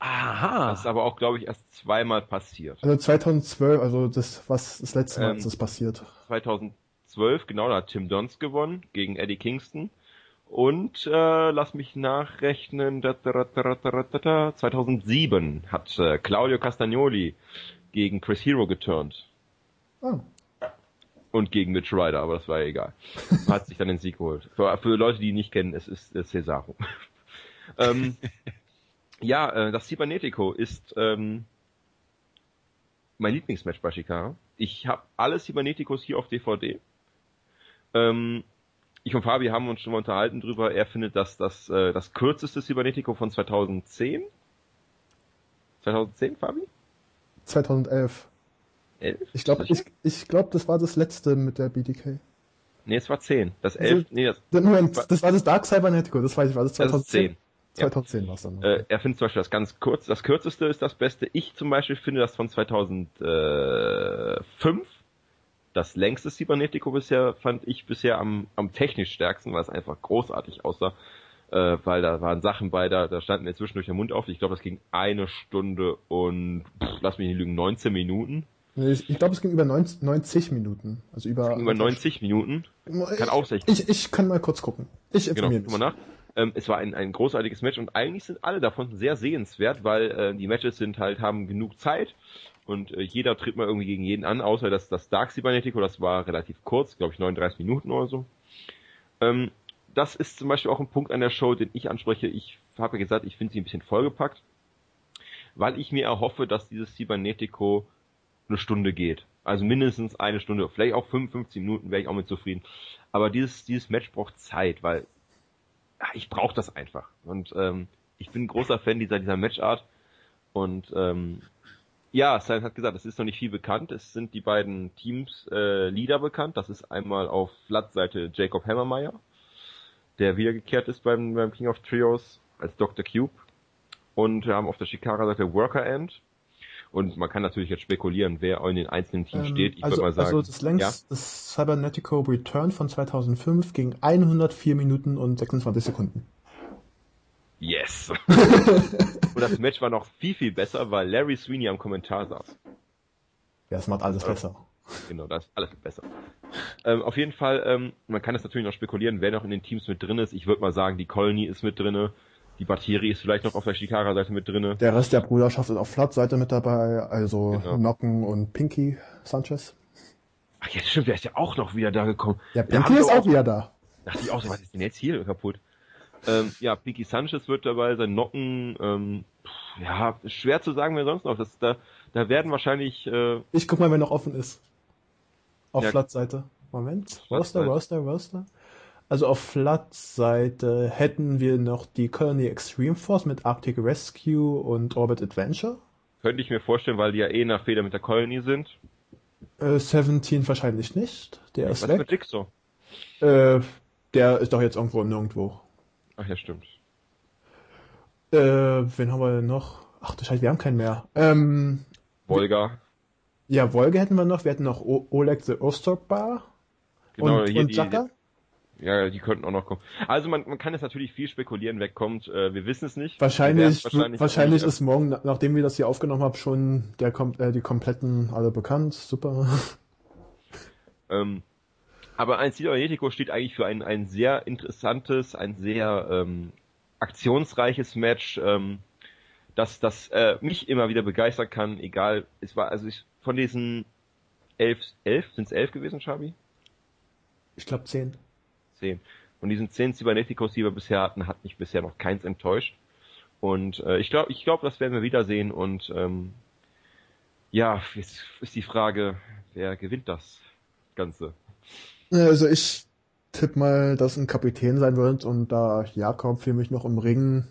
Aha. das ist aber auch, glaube ich, erst zweimal passiert. Also 2012, also das, was das letzte Mal Ähm, ist das passiert. 2012, genau, da hat Tim Dons gewonnen gegen Eddie Kingston. Und äh, lass mich nachrechnen, da, da, da, da, da, da, da, 2007 hat äh, Claudio Castagnoli gegen Chris Hero geturnt. Ah, Und gegen Mitch Ryder, aber das war ja egal. Hat sich dann den Sieg geholt. Für, für Leute, die ihn nicht kennen, es ist äh, Cesaro. ähm, ja, äh, das Cybernetico ist ähm, mein Lieblingsmatch bei Shikara. Ich habe alle Cyberneticos hier auf DVD. Ähm, ich und Fabi haben uns schon mal unterhalten drüber. Er findet, dass das äh, das kürzeste Cybernetico von 2010. 2010, Fabi? 2011. 11? Ich glaube, ich, ich glaub, das war das letzte mit der BDK. Nee, es war 10. Das Also- 11, nee, das, Moment, das war das Dark Cybernetico, das weiß ich, war das das ist 2010? 10. Ja. 2010 war es dann. Äh, er findet zum Beispiel das ganz kurz, das kürzeste ist das Beste. Ich zum Beispiel finde das von 2005. Das längste Cybernetico bisher fand ich bisher am, am technisch stärksten, weil es einfach großartig aussah. Äh, weil da waren Sachen bei, da, da standen mir zwischendurch der Mund auf. Ich glaube, das ging eine Stunde und pff, lass mich nicht lügen, 19 Minuten. Ich glaube, es ging über 90, 90 Minuten. Also über, Über 90 Minuten. Kann auch sein. Ich, ich kann mal kurz gucken. Ich Genau, informiere guck mal nach. Ähm, es war ein, ein großartiges Match und eigentlich sind alle davon sehr sehenswert, weil äh, die Matches sind halt, haben genug Zeit und äh, jeder tritt mal irgendwie gegen jeden an, außer das, das Dark Cybernetico, das war relativ kurz, glaube ich 39 Minuten oder so. Ähm, das ist zum Beispiel auch ein Punkt an der Show, den ich anspreche. Ich habe ja gesagt, ich finde sie ein bisschen vollgepackt, weil ich mir erhoffe, dass dieses Cybernetico eine Stunde geht. Also mindestens eine Stunde, vielleicht auch 55 Minuten wäre ich auch mit zufrieden. Aber dieses, dieses Match braucht Zeit, weil ich brauche das einfach. Und ähm, ich bin großer Fan dieser, dieser Matchart. Und ähm, ja, Silent hat gesagt, es ist noch nicht viel bekannt. Es sind die beiden Teams äh, Leader bekannt. Das ist einmal auf Flat-Seite Jacob Hammermeyer, der wiedergekehrt ist beim, beim King of Trios als Dr. Cube. Und wir haben auf der Shikara-Seite Worker End. Und man kann natürlich jetzt spekulieren, wer in den einzelnen Teams steht. Ich also, würde mal sagen, also das längst, das Cybernetico Return von 2005 ging 104 Minuten und 26 Sekunden. Yes. und das Match war noch viel, viel besser, weil Larry Sweeney am Kommentar saß. Ja, das macht alles Ja. besser. Genau, das ist alles besser. Ähm, auf jeden Fall, ähm, man kann es natürlich noch spekulieren, wer noch in den Teams mit drin ist. Ich würde mal sagen, die Colony ist mit drinne, die Batterie ist vielleicht noch auf der Shikara-Seite mit drinne. Der Rest der Bruderschaft ist auf Flat-Seite mit dabei, also Genau. Nocken und Pinky Sanchez. Ach ja, stimmt, der ist ja auch noch wieder da gekommen. Ja, Pinky ist wir auch wieder da. Dachte ich auch so, was ist denn jetzt hier kaputt? Ähm, ja, Pinky Sanchez wird dabei sein, Nocken, ähm, pff, ja, schwer zu sagen, wer sonst noch. Das, da, da werden wahrscheinlich, äh, Ich guck mal, wer noch offen ist. Auf Ja. Flat-Seite. Moment. Roster. Roster, Roster. Also auf Flat-Seite hätten wir noch die Colony Extreme Force mit Arctic Rescue und Orbit Adventure. könnte ich mir vorstellen, weil die ja eh nach Feder mit der Colony sind. Äh, 17 wahrscheinlich nicht. Der Was ist mit weg. Jigsaw? Äh, der ist doch jetzt irgendwo nirgendwo. Ach ja, stimmt. Äh, wen haben wir denn noch? Ach du Scheiße, wir haben keinen mehr. Ähm, Volga. ja, Wolge hätten wir noch. Wir hätten noch o Oleg the Osterbar Genau, und, hier und die, Jaka. Ja, die könnten auch noch kommen. Also man, man kann jetzt natürlich viel spekulieren, wer kommt. Äh, wir wissen es nicht. Wahrscheinlich, wahrscheinlich, auch ist morgen, na- nachdem wir das hier aufgenommen haben, schon der, äh, die kompletten alle bekannt. Super. Ähm, aber ein Ciberetico steht eigentlich für ein, ein sehr interessantes, ein sehr ähm, aktionsreiches Match, ähm, das, das äh, mich immer wieder begeistern kann, egal, es war, also ich, von diesen elf, elf, sind es elf gewesen, Schabi? Ich glaube 10. Zehn. Von diesen zehn Cyberneticos, die wir bisher hatten, hat mich bisher noch keins enttäuscht. Und äh, ich glaube, ich glaube, das werden wir wiedersehen. Und ähm, ja, jetzt ist die Frage, wer gewinnt das Ganze? Also ich tippe mal, dass ein Kapitän sein wird und da Jakob für mich noch im Ring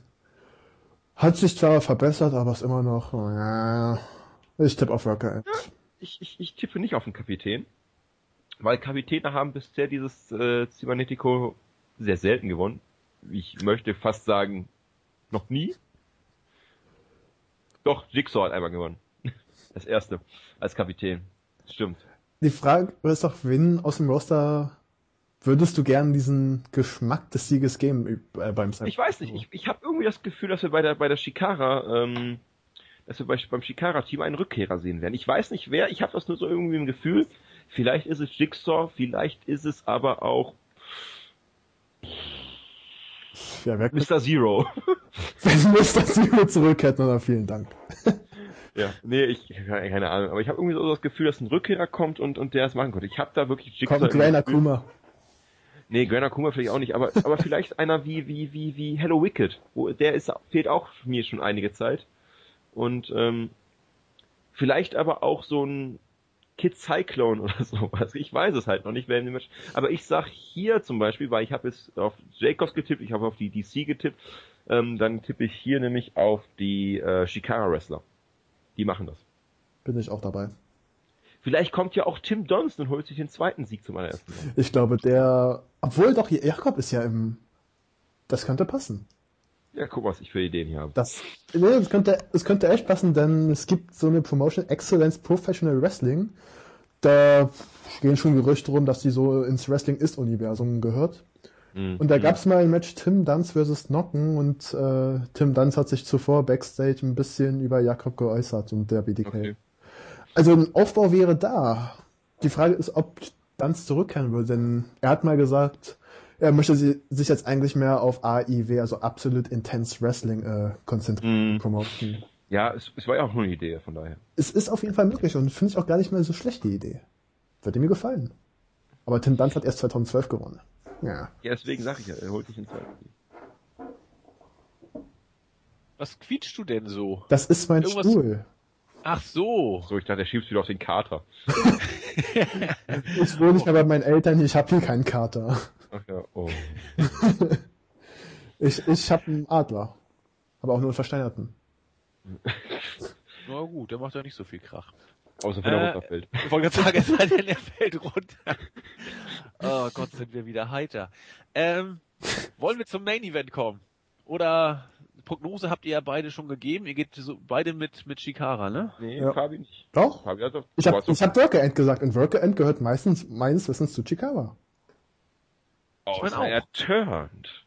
hat sich zwar verbessert, aber ist immer noch, ja, ich tippe auf Worker Ant. Ich, ich, ich tippe nicht auf den Kapitän, weil Kapitäne haben bisher dieses äh, Cybernetico sehr selten gewonnen. Ich möchte fast sagen, noch nie. Doch, Jigsaw hat einmal gewonnen. Das erste, als Kapitän. Stimmt. Die Frage ist doch, wen aus dem Roster würdest du gern diesen Geschmack des Sieges geben äh, beim Ich weiß nicht, ich, ich habe irgendwie das Gefühl, dass wir bei der bei der Shikara, ähm, dass wir bei, beim Shikara-Team einen Rückkehrer sehen werden. Ich weiß nicht wer, ich habe das nur so irgendwie im Gefühl. Vielleicht ist es Jigsaw, vielleicht ist es aber auch ja, Mr. Zero. Wenn Mr. Zero zurückkehrt, dann vielen Dank. Ja, nee, ich keine Ahnung, aber ich habe irgendwie so das Gefühl, dass ein Rückkehrer kommt und und der es machen konnte. Ich habe da wirklich Jigsaw Kommt Gran Akuma. Nee, Gran Akuma vielleicht auch nicht, aber aber vielleicht einer wie wie wie wie Hello Wicked, wo der ist fehlt auch mir schon einige Zeit. Und ähm, vielleicht aber auch so ein Kid Cyclone oder sowas. Ich weiß es halt noch nicht, wer Match. Aber ich sag hier zum Beispiel, weil ich habe es auf Jacobs getippt, ich habe auf die DC getippt, ähm, dann tippe ich hier nämlich auf die äh, Shikara Wrestler. Die machen das. Bin ich auch dabei. Vielleicht kommt ja auch Tim Donson und holt sich den zweiten Sieg zum allerersten Mal. Ich glaube, der, obwohl doch Jakob ist ja im, das könnte passen. Ja, guck, was ich für Ideen hier habe. Das, nee, das könnte, das könnte echt passen, denn es gibt so eine Promotion Excellence Professional Wrestling. Da gehen schon Gerüchte rum, dass die so ins Wrestling ist Universum gehört. Mhm. Und da mhm. gab es mal ein Match Tim Dunst versus Nocken und äh, Tim Dunst hat sich zuvor backstage ein bisschen über Jakob geäußert und der BDK. Okay. Also ein Aufbau wäre da. Die Frage ist, ob Dunst zurückkehren will, denn er hat mal gesagt, er möchte sich jetzt eigentlich mehr auf AIW, also Absolute Intense Wrestling, äh, konzentrieren, mm. promoten. Ja, es, es, war ja auch nur eine Idee, von daher. Es ist auf jeden Fall möglich und finde ich auch gar nicht mehr so schlecht, die Idee. Würde mir gefallen. Aber Tim Dunst hat erst 2012 gewonnen. Ja. Ja, deswegen sage ich ja, er holt sich in Zeit. Was quietschst du denn so? Das ist mein Irgendwas... Stuhl. Ach so. So, ich dachte, der schiebst wieder auf den Kater. ich wohne nicht mehr bei meinen Eltern, ich habe hier keinen Kater. Ach ja, oh. ich ich habe einen Adler. Aber auch nur einen versteinerten. Na gut, der macht ja nicht so viel Krach. Außer wenn äh, er runterfällt. Ich wollte gerade sagen, es sei denn, er fällt runter. Oh Gott, sind wir wieder heiter. Ähm, wollen wir zum Main Event kommen? Oder Prognose habt ihr ja beide schon gegeben. Ihr geht so beide mit, mit Shikara, ne? Nee, ja. Fabi nicht. Doch. Fabi hat doch, ich habe ich hab Worker End gesagt und Worker End gehört meistens, meines Wissens zu Shikara. Oh, ich mein er turned.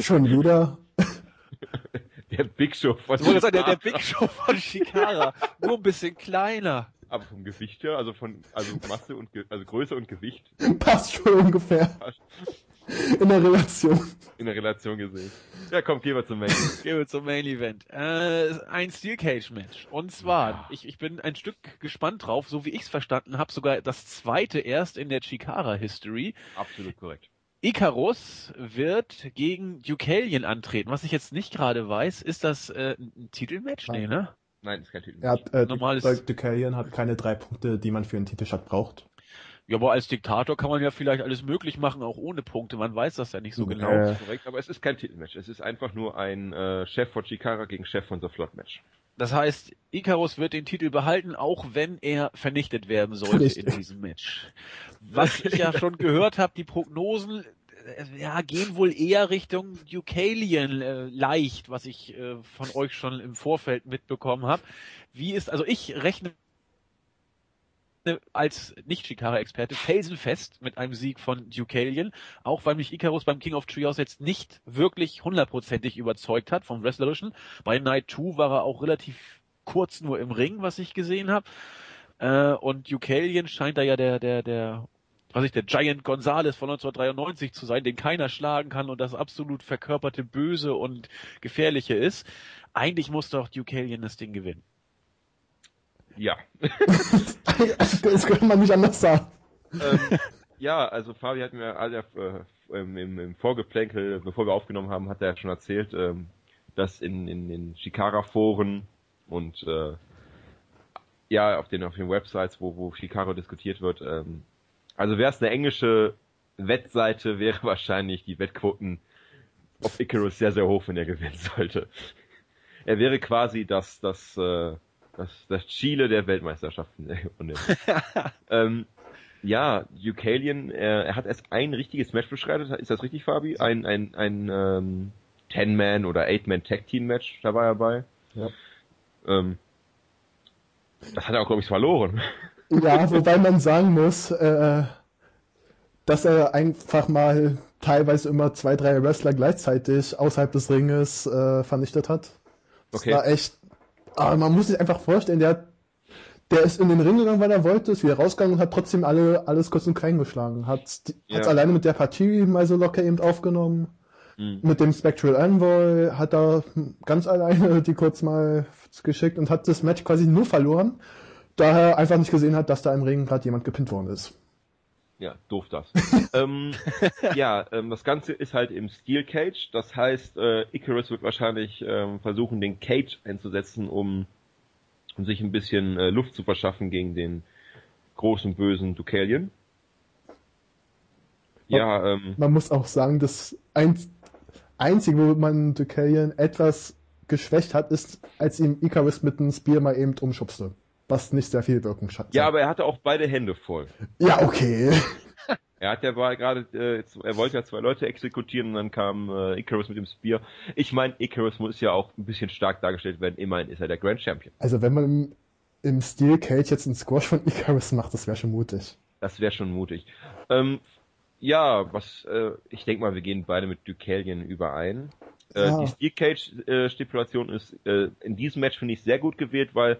schon wieder. Der Big Show von Shikara. Sagen, der, der Big Show von Shikara. Nur ein bisschen kleiner. Aber vom Gewicht her, also von, also Masse und, also Größe und Gewicht. Passt schon ungefähr. In der Relation. In der Relation gesehen. Ja, komm, gehen wir zum Main Event. gehen wir zum Main Event. Äh, ein Steel Cage Match. Und zwar, ja. ich, ich bin ein Stück gespannt drauf, so wie ich es verstanden habe, sogar das zweite erst in der Chikara History. Absolut korrekt. Icarus wird gegen Deucalion antreten. Was ich jetzt nicht gerade weiß, ist das äh, ein Titelmatch? Nein. Nee, ne? Nein, ist kein Titelmatch. Er hat, äh, Normales... Deucalion hat keine drei Punkte, die man für einen Titelshot braucht. Ja, aber als Diktator kann man ja vielleicht alles möglich machen, auch ohne Punkte. Man weiß das ja nicht so genau. Äh. Korrekt, aber es ist kein Titelmatch. Es ist einfach nur ein äh, Chef von Chikara gegen Chef von The Flot Match. Das heißt, Icarus wird den Titel behalten, auch wenn er vernichtet werden sollte Richtig. in diesem Match. Was ich ja schon gehört habe, die Prognosen äh, ja, gehen wohl eher Richtung Deucalion äh, leicht, was ich äh, von euch schon im Vorfeld mitbekommen habe. Wie ist, also ich rechne als Nicht-Shikara-Experte felsenfest mit einem Sieg von Deucalion, auch weil mich Icarus beim King of Trios jetzt nicht wirklich hundertprozentig überzeugt hat vom Wrestlerischen. Bei Night 2 war er auch relativ kurz nur im Ring, was ich gesehen habe. Äh, und Deucalion scheint da ja der, der, der, was ich, der Giant Gonzales von 1993 zu sein, den keiner schlagen kann und das absolut verkörperte Böse und Gefährliche ist. Eigentlich muss doch Deucalion das Ding gewinnen. Ja. das könnte man nicht anders sagen. Ähm, ja, also Fabi hat mir alle äh, im, im, Vorgeplänkel, bevor wir aufgenommen haben, hat er schon erzählt, ähm, dass in, in den Shikara-Foren und äh, Ja, auf den, auf den Websites, wo, wo Shikaro diskutiert wird. Ähm, also wäre es eine englische Wettseite, wäre wahrscheinlich die Wettquoten auf Icarus sehr, sehr hoch, wenn er gewinnen sollte. Er wäre quasi das, das, äh, das, das Chile der Weltmeisterschaften. ähm, ja, Eucalian, er, er hat erst ein richtiges Match beschreitet. Ist das richtig, Fabi? Ein, ein, ein ähm, Ten-Man oder Eight-Man-Tag-Team-Match, da war er bei. Ja. Ähm, das hat er auch, glaube ich, verloren. Ja, wobei man sagen muss, äh, dass er einfach mal teilweise immer zwei, drei Wrestler gleichzeitig außerhalb des Ringes äh, vernichtet hat. Das Okay. war echt. Aber man muss sich einfach vorstellen, der, der ist in den Ring gegangen, weil er wollte, ist wieder rausgegangen und hat trotzdem alle, alles kurz und klein geschlagen. Hat Ja. hat's alleine mit der Partie mal so locker eben aufgenommen. Mhm. Mit dem Spectral Envoy hat er ganz alleine die kurz mal geschickt und hat das Match quasi nur verloren, da er einfach nicht gesehen hat, dass da im Ring gerade jemand gepinnt worden ist. Ja, doof das. ähm, ja, ähm, das Ganze ist halt im Steel Cage. Das heißt, äh, Icarus wird wahrscheinlich ähm, versuchen, den Cage einzusetzen, um, um sich ein bisschen äh, Luft zu verschaffen gegen den großen bösen Deucalion. Ja, ähm, Man muss auch sagen, das ein, einzige, wo man Deucalion etwas geschwächt hat, ist, als ihm Icarus mit einem Spear mal eben umschubste. Was nicht sehr viel Wirkung hat. ja, aber er hatte auch beide Hände voll. Ja, okay. Er hat ja gerade, äh, er wollte ja zwei Leute exekutieren und dann kam äh, Icarus mit dem Spear. Ich meine, Icarus muss ja auch ein bisschen stark dargestellt werden. Immerhin ist er der Grand Champion. Also wenn man im, im Steel Cage jetzt einen Squash von Icarus macht, das wäre schon mutig. Das wäre schon mutig. Ähm, ja, was, äh, ich denke mal, wir gehen beide mit Deucalion überein. Äh, Ja. Die Steel Cage äh, Stipulation ist äh, in diesem Match finde ich sehr gut gewählt, weil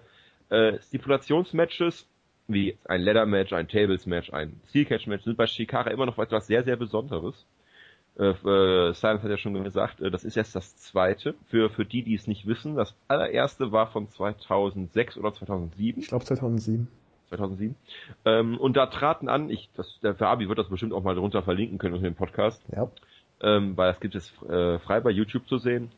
äh, Stipulationsmatches wie ein Ladder Match, ein Tables Match, ein Steel Cage Match sind bei Shikara immer noch etwas sehr sehr Besonderes. Äh, äh, Silence hat ja schon gesagt, äh, das ist jetzt das zweite. Für für die, die es nicht wissen, das allererste war von 2006 oder 2007. Ich glaube 2007. 2007. Ähm, und da traten an, ich, das, der Fabi wird das bestimmt auch mal drunter verlinken können unter dem Podcast, Ja. ähm, weil das gibt es äh, frei bei YouTube zu sehen.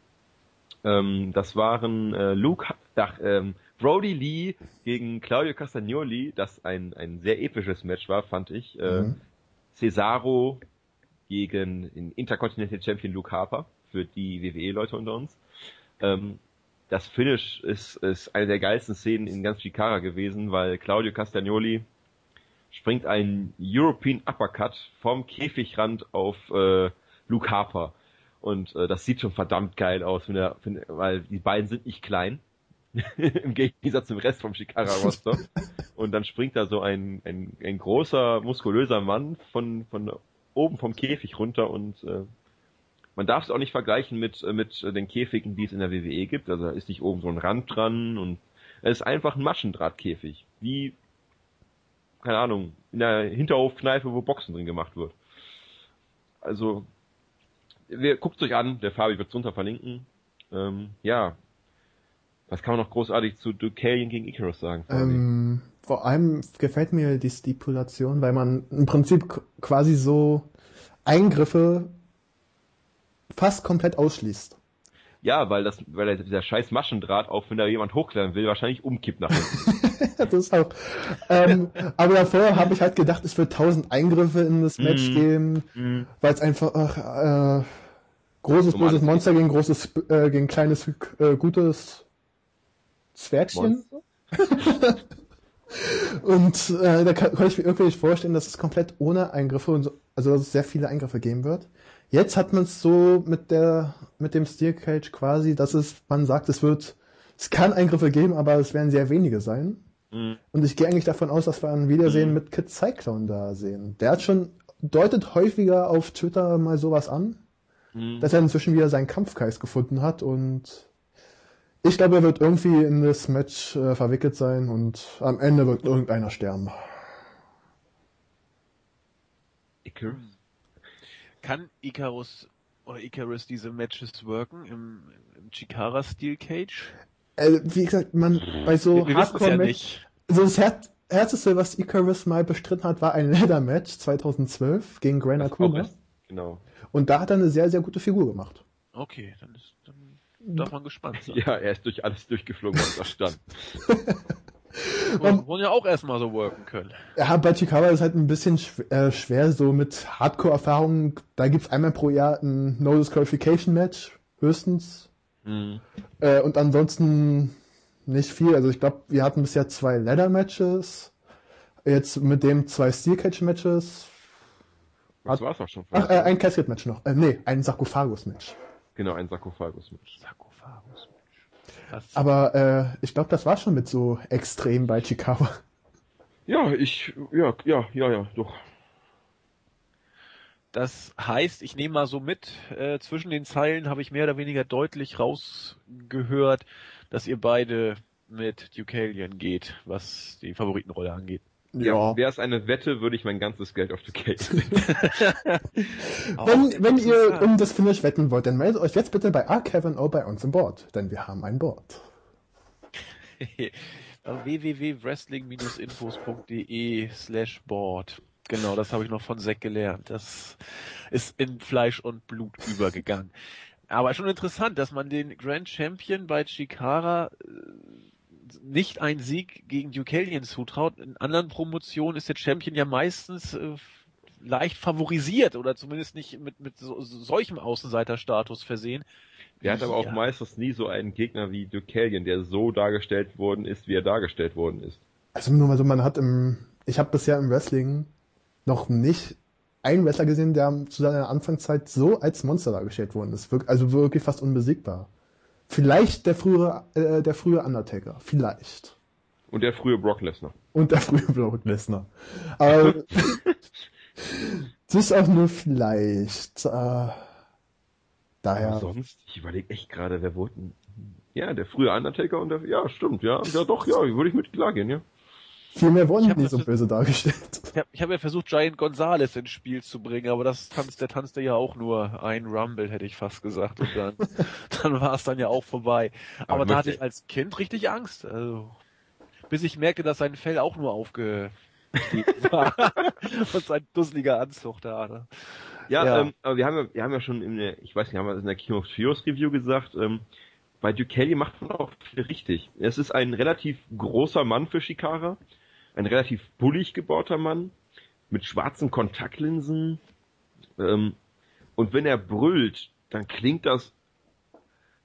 Ähm, das waren äh, Luke, ach, ähm, Brody Lee gegen Claudio Castagnoli, das ein, ein sehr episches Match war, fand ich. Äh, Mhm. Cesaro gegen den Intercontinental Champion Luke Harper, für die WWE-Leute unter uns. Ähm, das Finish ist, ist eine der geilsten Szenen in ganz Chikara gewesen, weil Claudio Castagnoli springt einen European Uppercut vom Käfigrand auf äh, Luke Harper. Und äh, das sieht schon verdammt geil aus, wenn er, wenn, weil die beiden sind nicht klein. Im Gegensatz zum Rest vom Shikara-Roster. Und dann springt da so ein, ein, ein großer, muskulöser Mann von, von oben vom Käfig runter und äh, man darf es auch nicht vergleichen mit, äh, mit den Käfigen, die es in der WWE gibt. Also da ist nicht oben so ein Rand dran und es ist einfach ein Maschendrahtkäfig. Wie, keine Ahnung, in der Hinterhofkneipe, wo Boxen drin gemacht wird. Also, wir, guckt euch an, der Fabi wird drunter verlinken. Ähm, ja. Was kann man noch großartig zu Deucalion gegen Icarus sagen? Ähm, vor allem gefällt mir die Stipulation, weil man im Prinzip quasi so Eingriffe fast komplett ausschließt. Ja, weil das, weil dieser scheiß Maschendraht, auch wenn da jemand hochklettern will, wahrscheinlich umkippt nach hinten. das ist auch. Ähm, aber davor habe ich halt gedacht, es wird tausend Eingriffe in das Match Mhm. geben, Mhm. weil es einfach ach, äh, großes böses Monster gegen großes äh, gegen kleines äh, gutes Zwergchen. und äh, da kann, kann ich mir irgendwie nicht vorstellen, dass es komplett ohne Eingriffe und so, also dass es sehr viele Eingriffe geben wird. Jetzt hat man es so mit der mit dem Steel Cage quasi, dass es man sagt, es wird es kann Eingriffe geben, aber es werden sehr wenige sein. Mhm. Und ich gehe eigentlich davon aus, dass wir ein Wiedersehen Mhm. mit Kid Cyclone da sehen. Der hat schon deutet häufiger auf Twitter mal sowas an, Mhm. dass er inzwischen wieder seinen Kampfgeist gefunden hat und ich glaube, er wird irgendwie in das Match äh, verwickelt sein und am Ende wird irgendeiner sterben. Icarus? Kann Icarus oder Icarus diese Matches worken im, im Chikara Steel Cage? Äh, wie gesagt, man bei so ja Hardcore-Match, nicht. so das Her Härteste, was Icarus mal bestritten hat, war ein Leather-Match 2012 gegen Gran Akuma. Genau. Und da hat er eine sehr, sehr gute Figur gemacht. Okay, dann, ist, dann darf man gespannt sein. Ja, er ist durch alles durchgeflogen, was da stand. Man wollen ja auch erstmal so worken können. Ja, bei Chikawa ist halt ein bisschen schw äh, schwer, so mit Hardcore-Erfahrungen. Da gibt's einmal pro Jahr ein No Disqualification Match, höchstens. Mhm. Äh, und ansonsten nicht viel. Also ich glaube, wir hatten bisher zwei Ladder-Matches. Jetzt mit dem zwei Steel Cage-Matches. Das war's auch schon. Ach, äh, ein Casket-Match noch. Äh, nee, ein Sarkophagus-Match. Genau, ein Sarkophagus-Match. Sarkophagus, Mensch. Das- Aber äh, ich glaube, das war schon mit so extrem bei Chikawa. Ja, ich, ja, ja, ja, ja, doch. Das heißt, ich nehme mal so mit, äh, zwischen den Zeilen habe ich mehr oder weniger deutlich rausgehört, dass ihr beide mit Deucalion geht, was die Favoritenrolle angeht. Ja. Wäre es eine Wette, würde ich mein ganzes Geld auf Decay Wenn, wenn ihr um das Finish wetten wollt, dann meldet euch jetzt bitte bei R7O bei uns im Board, denn wir haben ein Board. www.wrestling-infos.de slash board. Genau, das habe ich noch von Zack gelernt. Das ist in Fleisch und Blut übergegangen. Aber schon interessant, dass man den Grand Champion bei Chikara äh, nicht einen Sieg gegen Deucalion zutraut. In anderen Promotionen ist der Champion ja meistens äh, leicht favorisiert oder zumindest nicht mit, mit so, solchem Außenseiterstatus versehen. Der hat aber auch Ja. meistens nie so einen Gegner wie Deucalion, der so dargestellt worden ist, wie er dargestellt worden ist. Also nur mal so, man hat im, ich habe bisher im Wrestling noch nicht einen Wrestler gesehen, der zu seiner Anfangszeit so als Monster dargestellt worden ist. Also wirklich fast unbesiegbar. Vielleicht der frühere, äh, der frühe Undertaker. Vielleicht. Und der frühe Brock Lesnar. Und der frühe Brock Lesnar. Aber das ist auch nur vielleicht. Äh, Aber daher. sonst, ich überlege echt gerade, wer wurde denn? Ja, der frühe Undertaker und der, ja, stimmt, ja, ja doch, ja, würde ich mit klar gehen, ja. Viel mehr wurden das so böse dargestellt. Ich habe hab ja versucht, Giant Gonzalez ins Spiel zu bringen, aber das tanzt, der tanzte ja auch nur ein Rumble, hätte ich fast gesagt. Und dann, dann war es dann ja auch vorbei. Aber, Aber da hatte ich als Kind richtig Angst. Also, bis ich merkte, dass sein Fell auch nur aufge war. Und sein dusseliger Anzug da. Ne? Ja, Ja. Ähm, aber wir haben ja, wir haben ja schon in der, ich weiß nicht, haben wir das in der King of Trios Review gesagt, ähm, bei Dukelli macht man auch viel richtig. Es ist ein relativ großer Mann für Shikara, ein relativ bullig gebauter Mann, mit schwarzen Kontaktlinsen, ähm, und wenn er brüllt, dann klingt das,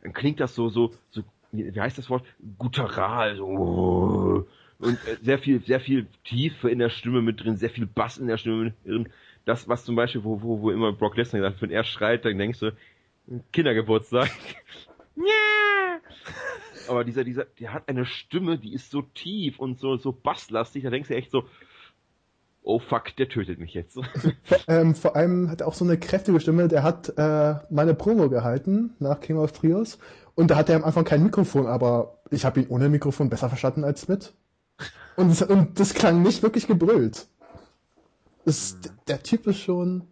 dann klingt das so, so, so, wie heißt das Wort? Guttural, so, und äh, sehr viel, sehr viel Tiefe in der Stimme mit drin, sehr viel Bass in der Stimme mit drin. Das, was zum Beispiel, wo, wo, wo immer Brock Lesnar gesagt, wenn er schreit, dann denkst du, Kindergeburtstag. Ja. Aber dieser, dieser, der hat eine Stimme, die ist so tief und so, so basslastig, da denkst du echt so, oh fuck, der tötet mich jetzt. Vor, ähm, vor allem hat er auch so eine kräftige Stimme. Der hat äh, meine Promo gehalten nach King of Trios und da hatte er am Anfang kein Mikrofon, aber ich habe ihn ohne Mikrofon besser verstanden als mit. Und, und das klang nicht wirklich gebrüllt. Das, Der Typ ist schon.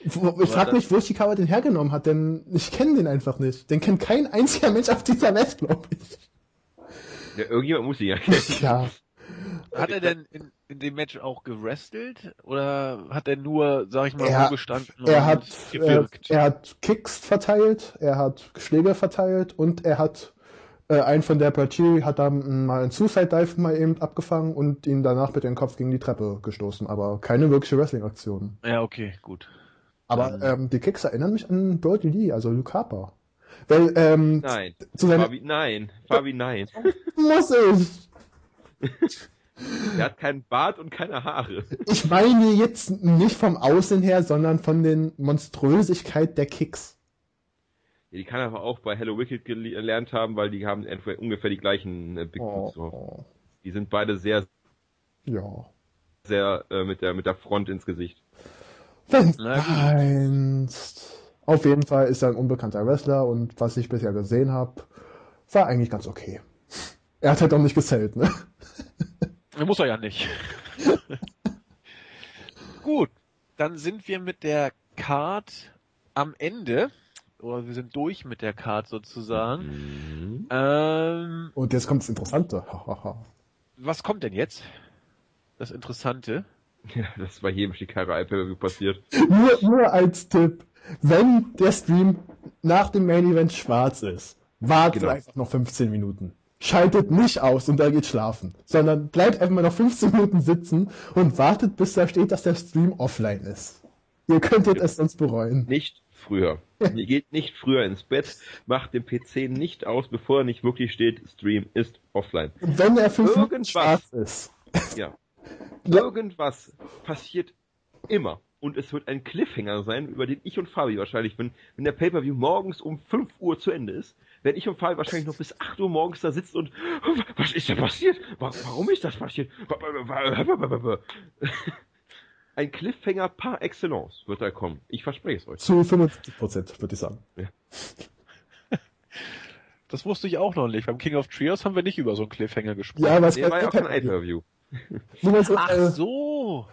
Ich frage mich, wo Shikawa den hergenommen hat, denn ich kenne den einfach nicht. Den kennt kein einziger Mensch auf dieser Welt, glaube ich. ja, irgendjemand muss ihn ja kennen. Ja. Hat er denn in, in dem Match auch gewrestelt? Oder hat er nur, sag ich mal, Er- rumgestanden Er und hat, äh, gewirkt? er hat Kicks verteilt, er hat Schläge verteilt und er hat äh, einen von der Partie hat dann mal einen Suicide Dive mal eben abgefangen und ihn danach mit dem Kopf gegen die Treppe gestoßen, aber keine wirkliche Wrestling-Aktion. ja, okay, gut. Aber ähm, die Kicks erinnern mich an Brody Lee, also Luke Harper. Weil, ähm, Nein. zu seiner, Fabi, nein. Fabi, nein. muss ich. Der hat keinen Bart und keine Haare. Ich meine jetzt nicht vom Aussehen her, sondern von den Monströsigkeit der Kicks. Ja, die kann er aber auch bei Hello Wicked gele- gelernt haben, weil die haben ungefähr die gleichen äh, Big Oh. So. oh. Die sind beide sehr, Ja. sehr äh, mit der mit der Front ins Gesicht. Wenn meinst. Auf jeden Fall ist er ein unbekannter Wrestler und was ich bisher gesehen habe, war eigentlich ganz okay. Er hat halt auch nicht gesellt, ne? Muss er ja nicht. Gut, dann sind wir mit der Card am Ende. Oder wir sind durch mit der Card sozusagen. Mhm. Ähm, Und jetzt kommt das Interessante. Was kommt denn jetzt? Das Interessante. Ja, das ist bei jedem Shikara IPW passiert. nur, nur als Tipp. Wenn der Stream nach dem Main Event schwarz ist, warte Genau. einfach noch 15 Minuten. schaltet nicht aus und da geht schlafen, sondern bleibt einfach mal noch 15 Minuten sitzen und wartet, bis da steht, dass der Stream offline ist. Ihr könntet es sonst bereuen. Nicht früher. Ihr geht nicht früher ins Bett, macht den PC nicht aus, bevor er nicht wirklich steht, Stream ist offline. Und wenn er 5 Minuten Irgendwas. schwarz ist. Ja. Ja. Irgendwas passiert immer. Und es wird ein Cliffhanger sein, über den ich und Fabi wahrscheinlich, wenn, wenn der Pay-Per-View morgens um 5 Uhr zu Ende ist, werden ich und Fabi wahrscheinlich noch bis 8 Uhr morgens da sitzen und, was ist da passiert? Wa- Warum ist das passiert? Ein Cliffhanger par excellence wird da kommen. Ich verspreche es euch. Zu 75 Prozent, würde ich sagen. Das wusste ich auch noch nicht. Beim King of Trios haben wir nicht über so einen Cliffhanger gesprochen. Ja, was Der war ja auch kein Pay-Per-View. Ach äh, so.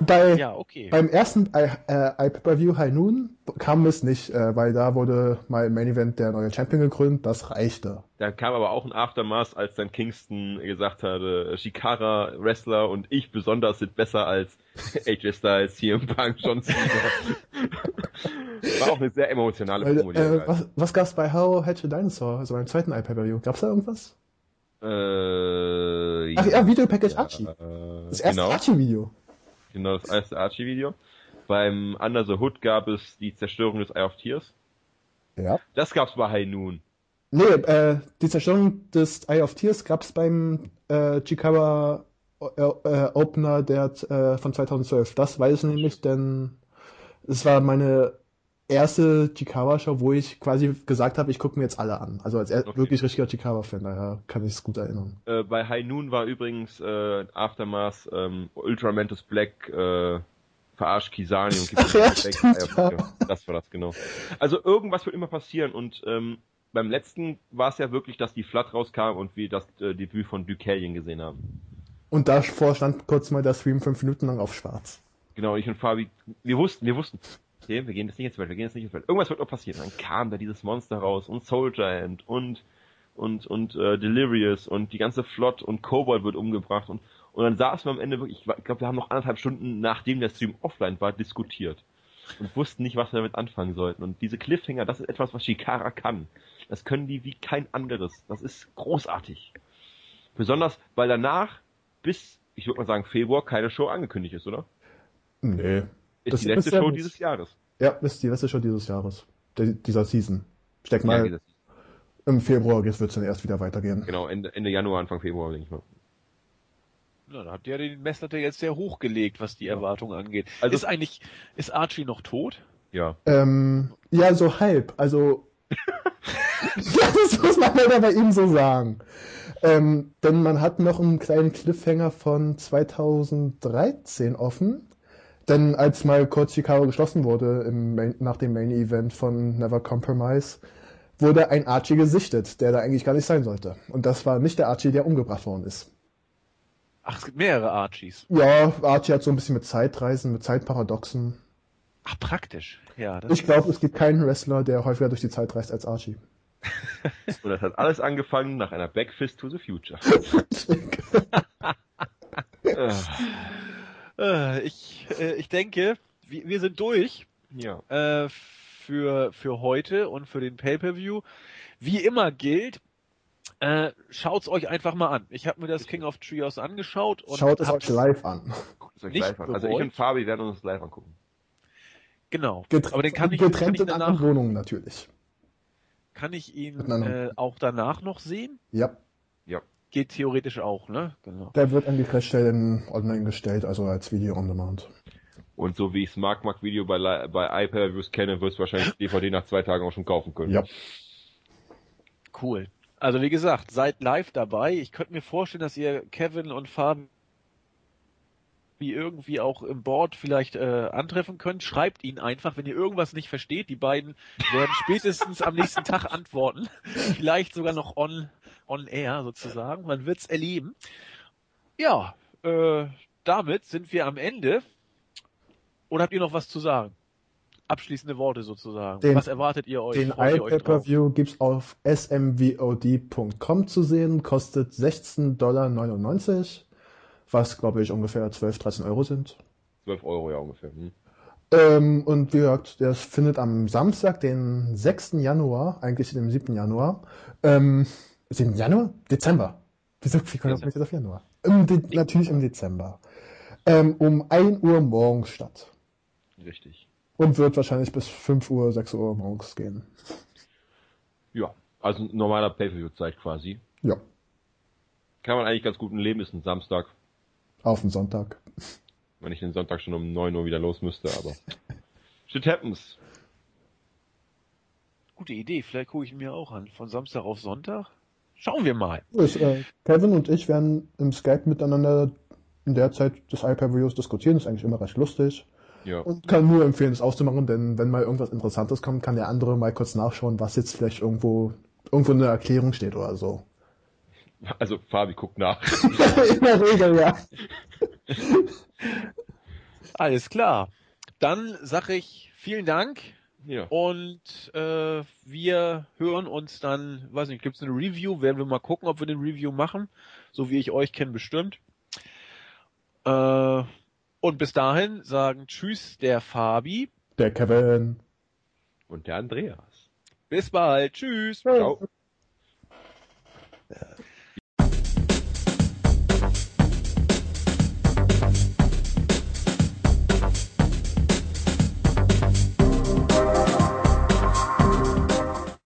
bei, Ja, okay. Beim ersten äh, iPay-Per-View High Noon kam es nicht, äh, weil da wurde mal im Main Event der neue Champion gekrönt, das reichte. Da kam aber auch ein Aftermath, als dann Kingston gesagt hatte, Shikara, Wrestler und ich besonders sind besser als AJ Styles, CM Punk, John Cena. War auch eine sehr emotionale die äh, er was, was gab's bei How Hedge a Dinosaur, also beim zweiten iPay-Per-View? Gab's da irgendwas? Äh, Ach ja, Video Package Archie. Äh, Das erste genau, Archie-Video. genau, das erste Archie-Video. Beim Under the Hood gab es die Zerstörung des Eye of Tears. Ja. Das gab's bei High Noon. Nee, äh, die Zerstörung des Eye of Tears gab's beim äh, Chikawa äh, äh, Opener der, äh, von 2012. Das weiß ich nämlich, denn es war meine erste Chikawa-Show, wo ich quasi gesagt habe, ich gucke mir jetzt alle an. Also als Okay. wirklich richtiger Chikawa-Fan, daher kann ich es gut erinnern. Äh, bei High Noon war übrigens äh, Aftermath ähm, Ultramantis Black äh, verarscht Kisani und ihm ja, stimmt, ja. Das war das, genau. Also irgendwas wird immer passieren und ähm, beim letzten war es ja wirklich, dass die Flat rauskam und wir das äh, Debüt von Ducalion gesehen haben. Und davor stand kurz mal der Stream fünf Minuten lang auf schwarz. Genau, ich und Fabi, wir wussten, wir wussten, okay, wir gehen jetzt nicht ins Feld, wir gehen jetzt nicht ins Feld. Irgendwas wird noch passieren. Dann kam da dieses Monster raus und Soul Giant und und und äh, Delirious und die ganze Flot und Kobold wird umgebracht und und dann saßen wir am Ende wirklich, ich glaube, wir haben noch anderthalb Stunden, nachdem der Stream offline war, diskutiert und wussten nicht, was wir damit anfangen sollten. Und diese Cliffhanger, das ist etwas, was Shikara kann. Das können die wie kein anderes. Das ist großartig. Besonders, weil danach bis, ich würde mal sagen, Februar keine Show angekündigt ist, oder? Nee. Ist Das die letzte ja Show nicht. dieses Jahres. Ja, ist die letzte Show dieses Jahres. Der, dieser Season. Ja, mal, dieses- im Februar wird es dann erst wieder weitergehen. genau, Ende, Ende Januar, Anfang Februar, denke ich mal. Na, da habt ihr ja den Messlatte jetzt sehr hochgelegt, was die Erwartungen angeht. Also- ist eigentlich, ist Archie noch tot? Ja. Ähm, ja, so halb. Also, ja, das muss man leider bei ihm so sagen. Ähm, denn man hat noch einen kleinen Cliffhanger von 2013 offen. Denn als mal kurz Chicago geschlossen wurde im Main, nach dem Main Event von Never Compromise, wurde ein Archie gesichtet, der da eigentlich gar nicht sein sollte. Und das war nicht der Archie, der umgebracht worden ist. Ach, es gibt mehrere Archies. Ja, Archie hat so ein bisschen mit Zeitreisen, mit Zeitparadoxen. Ach, praktisch. Ja, das Ich glaube, es gibt keinen Wrestler, der häufiger durch die Zeit reist als Archie. Und das hat alles angefangen nach einer Backfist to the Future. Äh, ich, äh, ich denke, wir, wir sind durch ja. äh, für, für heute und für den Pay-Per-View. Wie immer gilt, äh, schaut's euch einfach mal an. Ich habe mir das King of Trios angeschaut und Schaut es euch live an. Guckt es euch live an. Also ich und Fabi werden uns das live angucken. Genau. Getrennt, Aber den kann ich, kann getrennt ich in anderen danach, Wohnungen natürlich. kann ich ihn äh, auch danach noch sehen? Ja, Geht theoretisch auch, ne? Genau. der wird an die Fressstellen online gestellt, also als Video on Demand. Und so wie ich Smart Mark Video bei, bei iPad-Views kenne, wirst du wahrscheinlich die DVD nach zwei Tagen auch schon kaufen können. Ja. Cool. Also wie gesagt, seid live dabei. Ich könnte mir vorstellen, dass ihr Kevin und Fabi irgendwie auch im Board vielleicht äh, antreffen könnt. Schreibt ihn einfach, wenn ihr irgendwas nicht versteht. Die beiden werden spätestens am nächsten Tag antworten. Vielleicht sogar noch on, on air sozusagen. Man wird's erleben. Ja, äh, damit sind wir am Ende. Oder habt ihr noch was zu sagen? Abschließende Worte sozusagen. Den- was erwartet ihr euch? Den iPay-Per-View gibt's auf smvod.com zu sehen, kostet 16,99 Dollar, was glaube ich ungefähr 12, 13 Euro sind. 12 Euro ja ungefähr. Hm. Ähm, und wie gesagt, das findet am Samstag, den 6. Januar, eigentlich dem 7. Januar, ähm, Ist im Januar? Dezember. Wieso wie kommt das jetzt auf Januar? Im De natürlich im Dezember. Ähm, um 1 Uhr morgens statt. Richtig. Und wird wahrscheinlich bis 5 Uhr, 6 Uhr morgens gehen. Ja, also ein normaler Pay-Per-View-Zeit quasi. Ja. Kann man eigentlich ganz gut ein Leben, ist ein Samstag. Auf den Sonntag. Wenn ich den Sonntag schon um 9 Uhr wieder los müsste, aber. Shit happens. Gute Idee, vielleicht gucke ich ihn mir auch an. Von Samstag auf Sonntag? Schauen wir mal. Ist, äh, Kevin und ich werden im Skype miteinander in der Zeit des iPad-Reviews diskutieren. Ist eigentlich immer recht lustig. Ja. Und kann nur empfehlen, es auszumachen, denn wenn mal irgendwas Interessantes kommt, kann der andere mal kurz nachschauen, was jetzt vielleicht irgendwo, irgendwo in der Erklärung steht oder so. Also Fabi guckt nach. in der Regel, ja. Alles klar. Dann sage ich vielen Dank ja. Und äh, wir hören uns dann, weiß nicht, gibt es eine Review? Werden wir mal gucken, ob wir den Review machen. So wie ich euch kenne, bestimmt. Äh, und bis dahin sagen Tschüss der Fabi. Der Kevin. Und der Andreas. Bis bald. Tschüss. Ciao. Ciao.